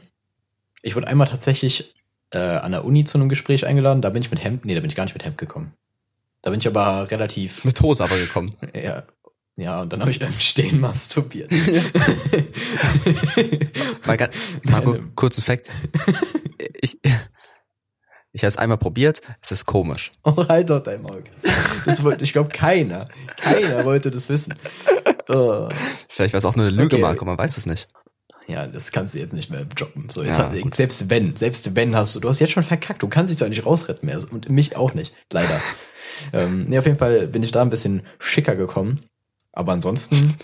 ich wurde einmal tatsächlich äh, an der Uni zu einem Gespräch eingeladen. Da bin ich mit Hemd, nee, da bin ich gar nicht mit Hemd gekommen. Da bin ich aber relativ, Mit Hose aber gekommen. ja, ja, und dann habe ich beim Stehen masturbiert. Mal Marco, Random. kurzen Fact. Ich, ich habe es einmal probiert, es ist komisch. Oh, halt doch dein Maul. Das wollte, ich glaube, keiner, keiner wollte das wissen. Oh. Vielleicht war es auch nur eine Lüge, Okay. Marco, man weiß es nicht. Ja, das kannst du jetzt nicht mehr droppen. So, jetzt Ja, hat, selbst wenn, selbst wenn hast du, du hast jetzt schon verkackt, du kannst dich doch nicht rausretten mehr. Und mich auch nicht, leider. ähm, nee, auf jeden Fall bin ich da ein bisschen schicker gekommen. Aber ansonsten,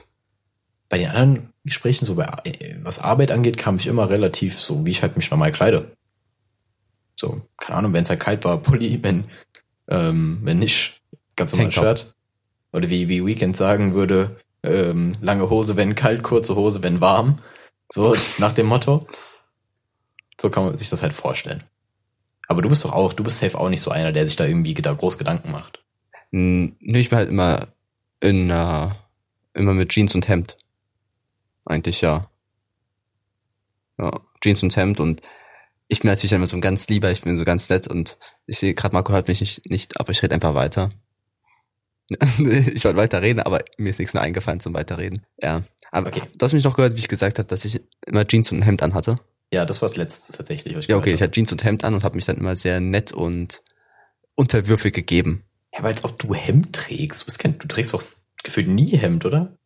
bei den anderen Gesprächen, so bei, äh, was Arbeit angeht, kam ich immer relativ so, wie ich halt mich normal kleide. So, keine Ahnung, wenn es halt kalt war, Pulli, wenn, ähm, wenn nicht, ganz normal. Shirt. Oder wie, wie Weekend sagen würde, ähm, lange Hose, wenn kalt, kurze Hose, wenn warm. So, nach dem Motto. So kann man sich das halt vorstellen. Aber du bist doch auch, du bist safe auch nicht so einer, der sich da irgendwie da groß Gedanken macht. Hm, Nee, ich bin halt immer in, äh, immer mit Jeans und Hemd. Eigentlich ja. Ja, Jeans und Hemd und ich bin natürlich immer so ein ganz lieber, ich bin so ganz nett und ich sehe gerade Marco hört mich nicht, nicht aber ich rede einfach weiter. ich wollte weiter reden, aber mir ist nichts mehr eingefallen zum Weiterreden. Ja. Aber Okay. du hast mich noch gehört, wie ich gesagt habe, dass ich immer Jeans und ein Hemd anhatte. Ja, das war das Letzte tatsächlich. Ja, okay, gehört ich hatte Jeans und Hemd an und habe mich dann immer sehr nett und unterwürfig gegeben. Ja, weil als auch du Hemd trägst. Du, bist kein, du trägst doch gefühlt nie Hemd, oder?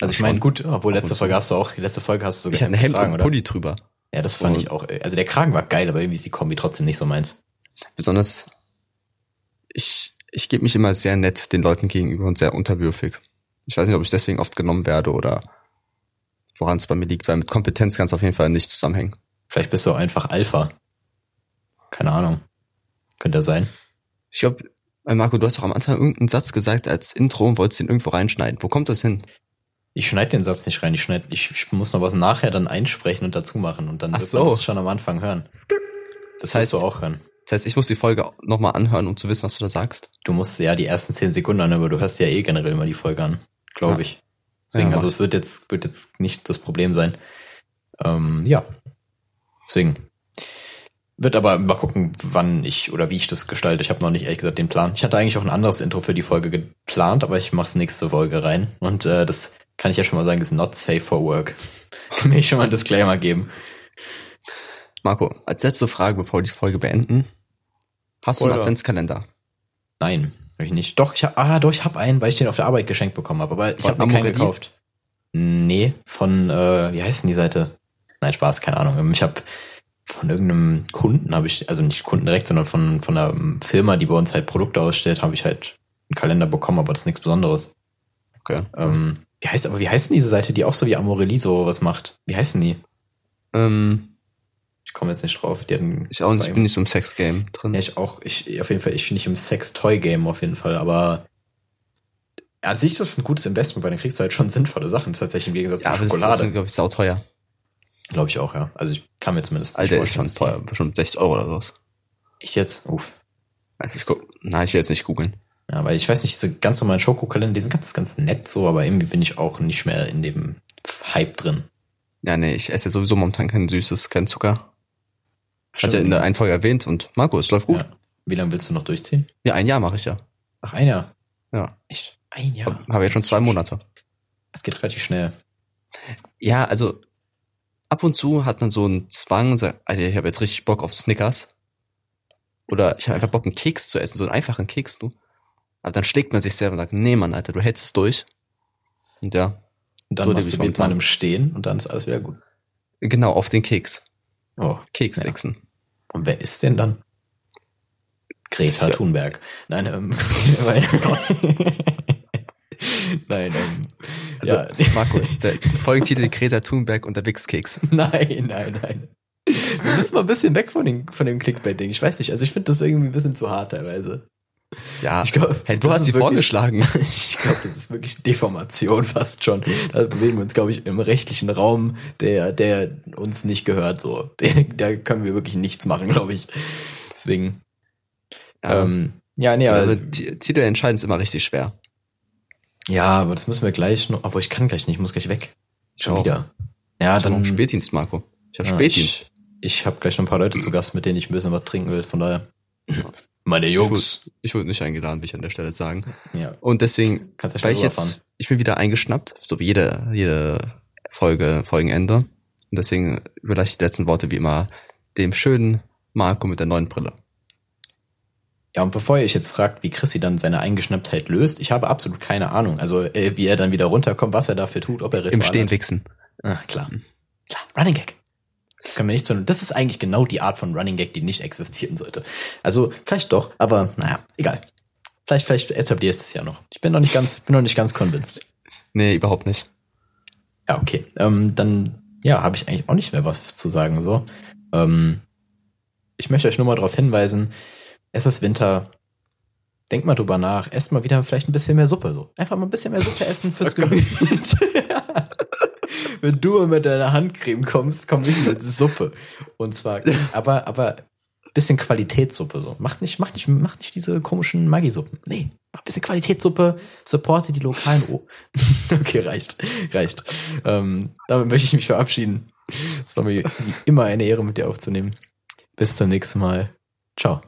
Also ich Schon. meine, gut, obwohl letzte und. Folge hast du auch, die letzte Folge hast du sogar Ich hatte ein Hemd und getragen, oder? Pulli drüber. Ja, das fand Und- ich auch. äh, Also der Kragen war geil, aber irgendwie ist die Kombi trotzdem nicht so meins. Besonders, ich, ich gebe mich immer sehr nett den Leuten gegenüber und sehr unterwürfig. Ich weiß nicht, ob ich deswegen oft genommen werde oder woran es bei mir liegt, weil mit Kompetenz kann es auf jeden Fall nicht zusammenhängen. Vielleicht bist du auch einfach Alpha. Keine Ahnung. Könnte ja sein. Ich glaube, Marco, du hast doch am Anfang irgendeinen Satz gesagt als Intro und wolltest den irgendwo reinschneiden. Wo kommt das hin? Ich schneide den Satz nicht rein. Ich, schneid, ich, ich muss noch was nachher dann einsprechen und dazu machen und dann Ach wird so. man das schon am Anfang hören. Das, Das heißt du auch hören. Das heißt, ich muss die Folge nochmal anhören, um zu wissen, was du da sagst. Du musst ja die ersten zehn Sekunden an, aber du hörst ja eh generell immer die Folge an, glaube Ja. ich. Deswegen, Ja, also es wird jetzt, wird jetzt nicht das Problem sein. Ähm, ja. Deswegen. Wird aber mal gucken, wann ich oder wie ich das gestalte. Ich habe noch nicht ehrlich gesagt den Plan. Ich hatte eigentlich auch ein anderes Intro für die Folge geplant, aber ich mach's nächste Folge rein. Und äh, das kann ich ja schon mal sagen, ist not safe for work. kann ich schon mal einen Disclaimer geben. Marco, als letzte Frage, bevor wir die Folge beenden. Hast du einen. Adventskalender? Nein, habe ich nicht. Doch, ich hab, ah, doch, ich habe einen, weil ich den auf der Arbeit geschenkt bekommen habe, aber ich habe mir keinen Amorelie? gekauft. Nee, von äh, wie heißt denn die Seite? Nein, Spaß, keine Ahnung. Ich habe von irgendeinem Kunden habe ich, also nicht Kunden direkt, sondern von von einer Firma, die bei uns halt Produkte ausstellt, habe ich halt einen Kalender bekommen, aber das ist nichts Besonderes. Okay. Ähm, wie heißt aber wie heißt denn diese Seite, die auch so wie Amorelie so was macht? Wie heißen die? Ähm, Ich komme jetzt nicht drauf. Die hatten ich auch nicht, ich bin nicht so im Sexgame drin. Ja, ich auch, ich, auf jeden Fall, ich bin nicht im Sex-Toy-Game auf jeden Fall, aber an sich ist das ein gutes Investment, weil dann kriegst du halt schon sinnvolle Sachen, tatsächlich im Gegensatz ja, zu aber das ist Schokolade. trotzdem, glaube ich, sauteuer. Glaube ich auch, ja. Also ich kann mir zumindest Alter, ist schon teuer. Bestimmt 60 Euro oder sowas. Ich jetzt, uff. Ich guck, nein, ich will jetzt nicht googeln. Ja, weil ich weiß nicht, diese ganz normalen Schokokalender, die sind ganz, ganz nett so, aber irgendwie bin ich auch nicht mehr in dem Hype drin. Ja, nee, ich esse ja sowieso momentan kein Süßes, kein Zucker. Hat ja in der einen Folge erwähnt und Marco, es läuft gut. Ja. Wie lange willst du noch durchziehen? Ja, ein Jahr mache ich ja. Ach, ein Jahr. Ja. Echt? Ein Jahr? Habe jetzt schon zwei Monate. Es geht relativ schnell. Ja, also ab und zu hat man so einen Zwang, so, Alter, ich habe jetzt richtig Bock auf Snickers. Oder ich habe einfach Bock, einen Keks zu essen, so einen einfachen Keks, du. Aber dann schlägt man sich selber und sagt, nee, Mann, Alter, du hältst es durch. Und ja, Und dann So machst du mit im Stehen und dann ist alles wieder gut. genau, auf den Keks. Oh. Keks Ja. wechseln. Und wer ist denn dann? Greta Ja. Thunberg. Nein, ähm, weil, Gott. Nein, ähm, Also, ja, Marco, der Folgentitel Greta Thunberg und der Wichskeks. nein, nein, nein. Wir müssen mal ein bisschen weg von, den, von dem Clickbait-Ding. Ich weiß nicht, also ich finde das irgendwie ein bisschen zu hart teilweise. Ja, Ich glaub, hey, du hast sie wirklich- vorgeschlagen. Ich glaube, das ist wirklich Deformation fast schon. Da bewegen wir uns, glaube ich, im rechtlichen Raum, der, der uns nicht gehört. So, da können wir wirklich nichts machen, glaube ich. Deswegen, Ja, ähm, ja, nee, ja, aber, Titel entscheiden ist immer richtig schwer. Ja, aber das müssen wir gleich noch. Obwohl ich kann gleich nicht, ich muss gleich weg. Schon wieder. Ja, Ich dann. auch Spätdienst, Marco. Ich habe Ja, Spätdienst. Ich, ich habe gleich noch ein paar Leute zu Gast, mit denen ich ein bisschen was trinken will. Von daher, meine Ich Jungs. ich wurde nicht eingeladen, will ich an der Stelle sagen. Ja, Und deswegen, kannst weil ich jetzt, ich bin wieder eingeschnappt, so wie jede, jede Folge, Folgenende. Und deswegen überlasse ich die letzten Worte wie immer dem schönen Marco mit der neuen Brille. Ja, und bevor ihr euch jetzt fragt, wie Chrissy dann seine Eingeschnapptheit löst, ich habe absolut keine Ahnung. Also, äh, wie er dann wieder runterkommt, was er dafür tut, ob er Im Stehen wichsen. Ah, klar. Klar. Running Gag. Das können wir nicht so. Das ist eigentlich genau die Art von Running Gag, die nicht existieren sollte. Also, vielleicht doch, aber naja, egal. Vielleicht, vielleicht etablierst du es ja noch. Ich bin noch nicht ganz, bin noch nicht ganz convinced. Nee, überhaupt nicht. Ja, okay. Ähm, dann, ja, habe ich eigentlich auch nicht mehr was zu sagen, so. Ähm, ich möchte euch nur mal darauf hinweisen, es ist Winter. Denkt mal drüber nach. Esst mal wieder vielleicht ein bisschen mehr Suppe, so. Einfach mal ein bisschen mehr Suppe essen fürs Gemüt. Wenn du mit deiner Handcreme kommst, komm ich mit Suppe. Und zwar, aber, aber bisschen Qualitätssuppe, so. Macht nicht, macht nicht, macht nicht diese komischen Maggi-Suppen. Nee. Mach ein bisschen Qualitätssuppe, supporte die lokalen O. okay, reicht. Reicht. Ähm, damit möchte ich mich verabschieden. Es war mir wie immer eine Ehre, mit dir aufzunehmen. Bis zum nächsten Mal. Ciao.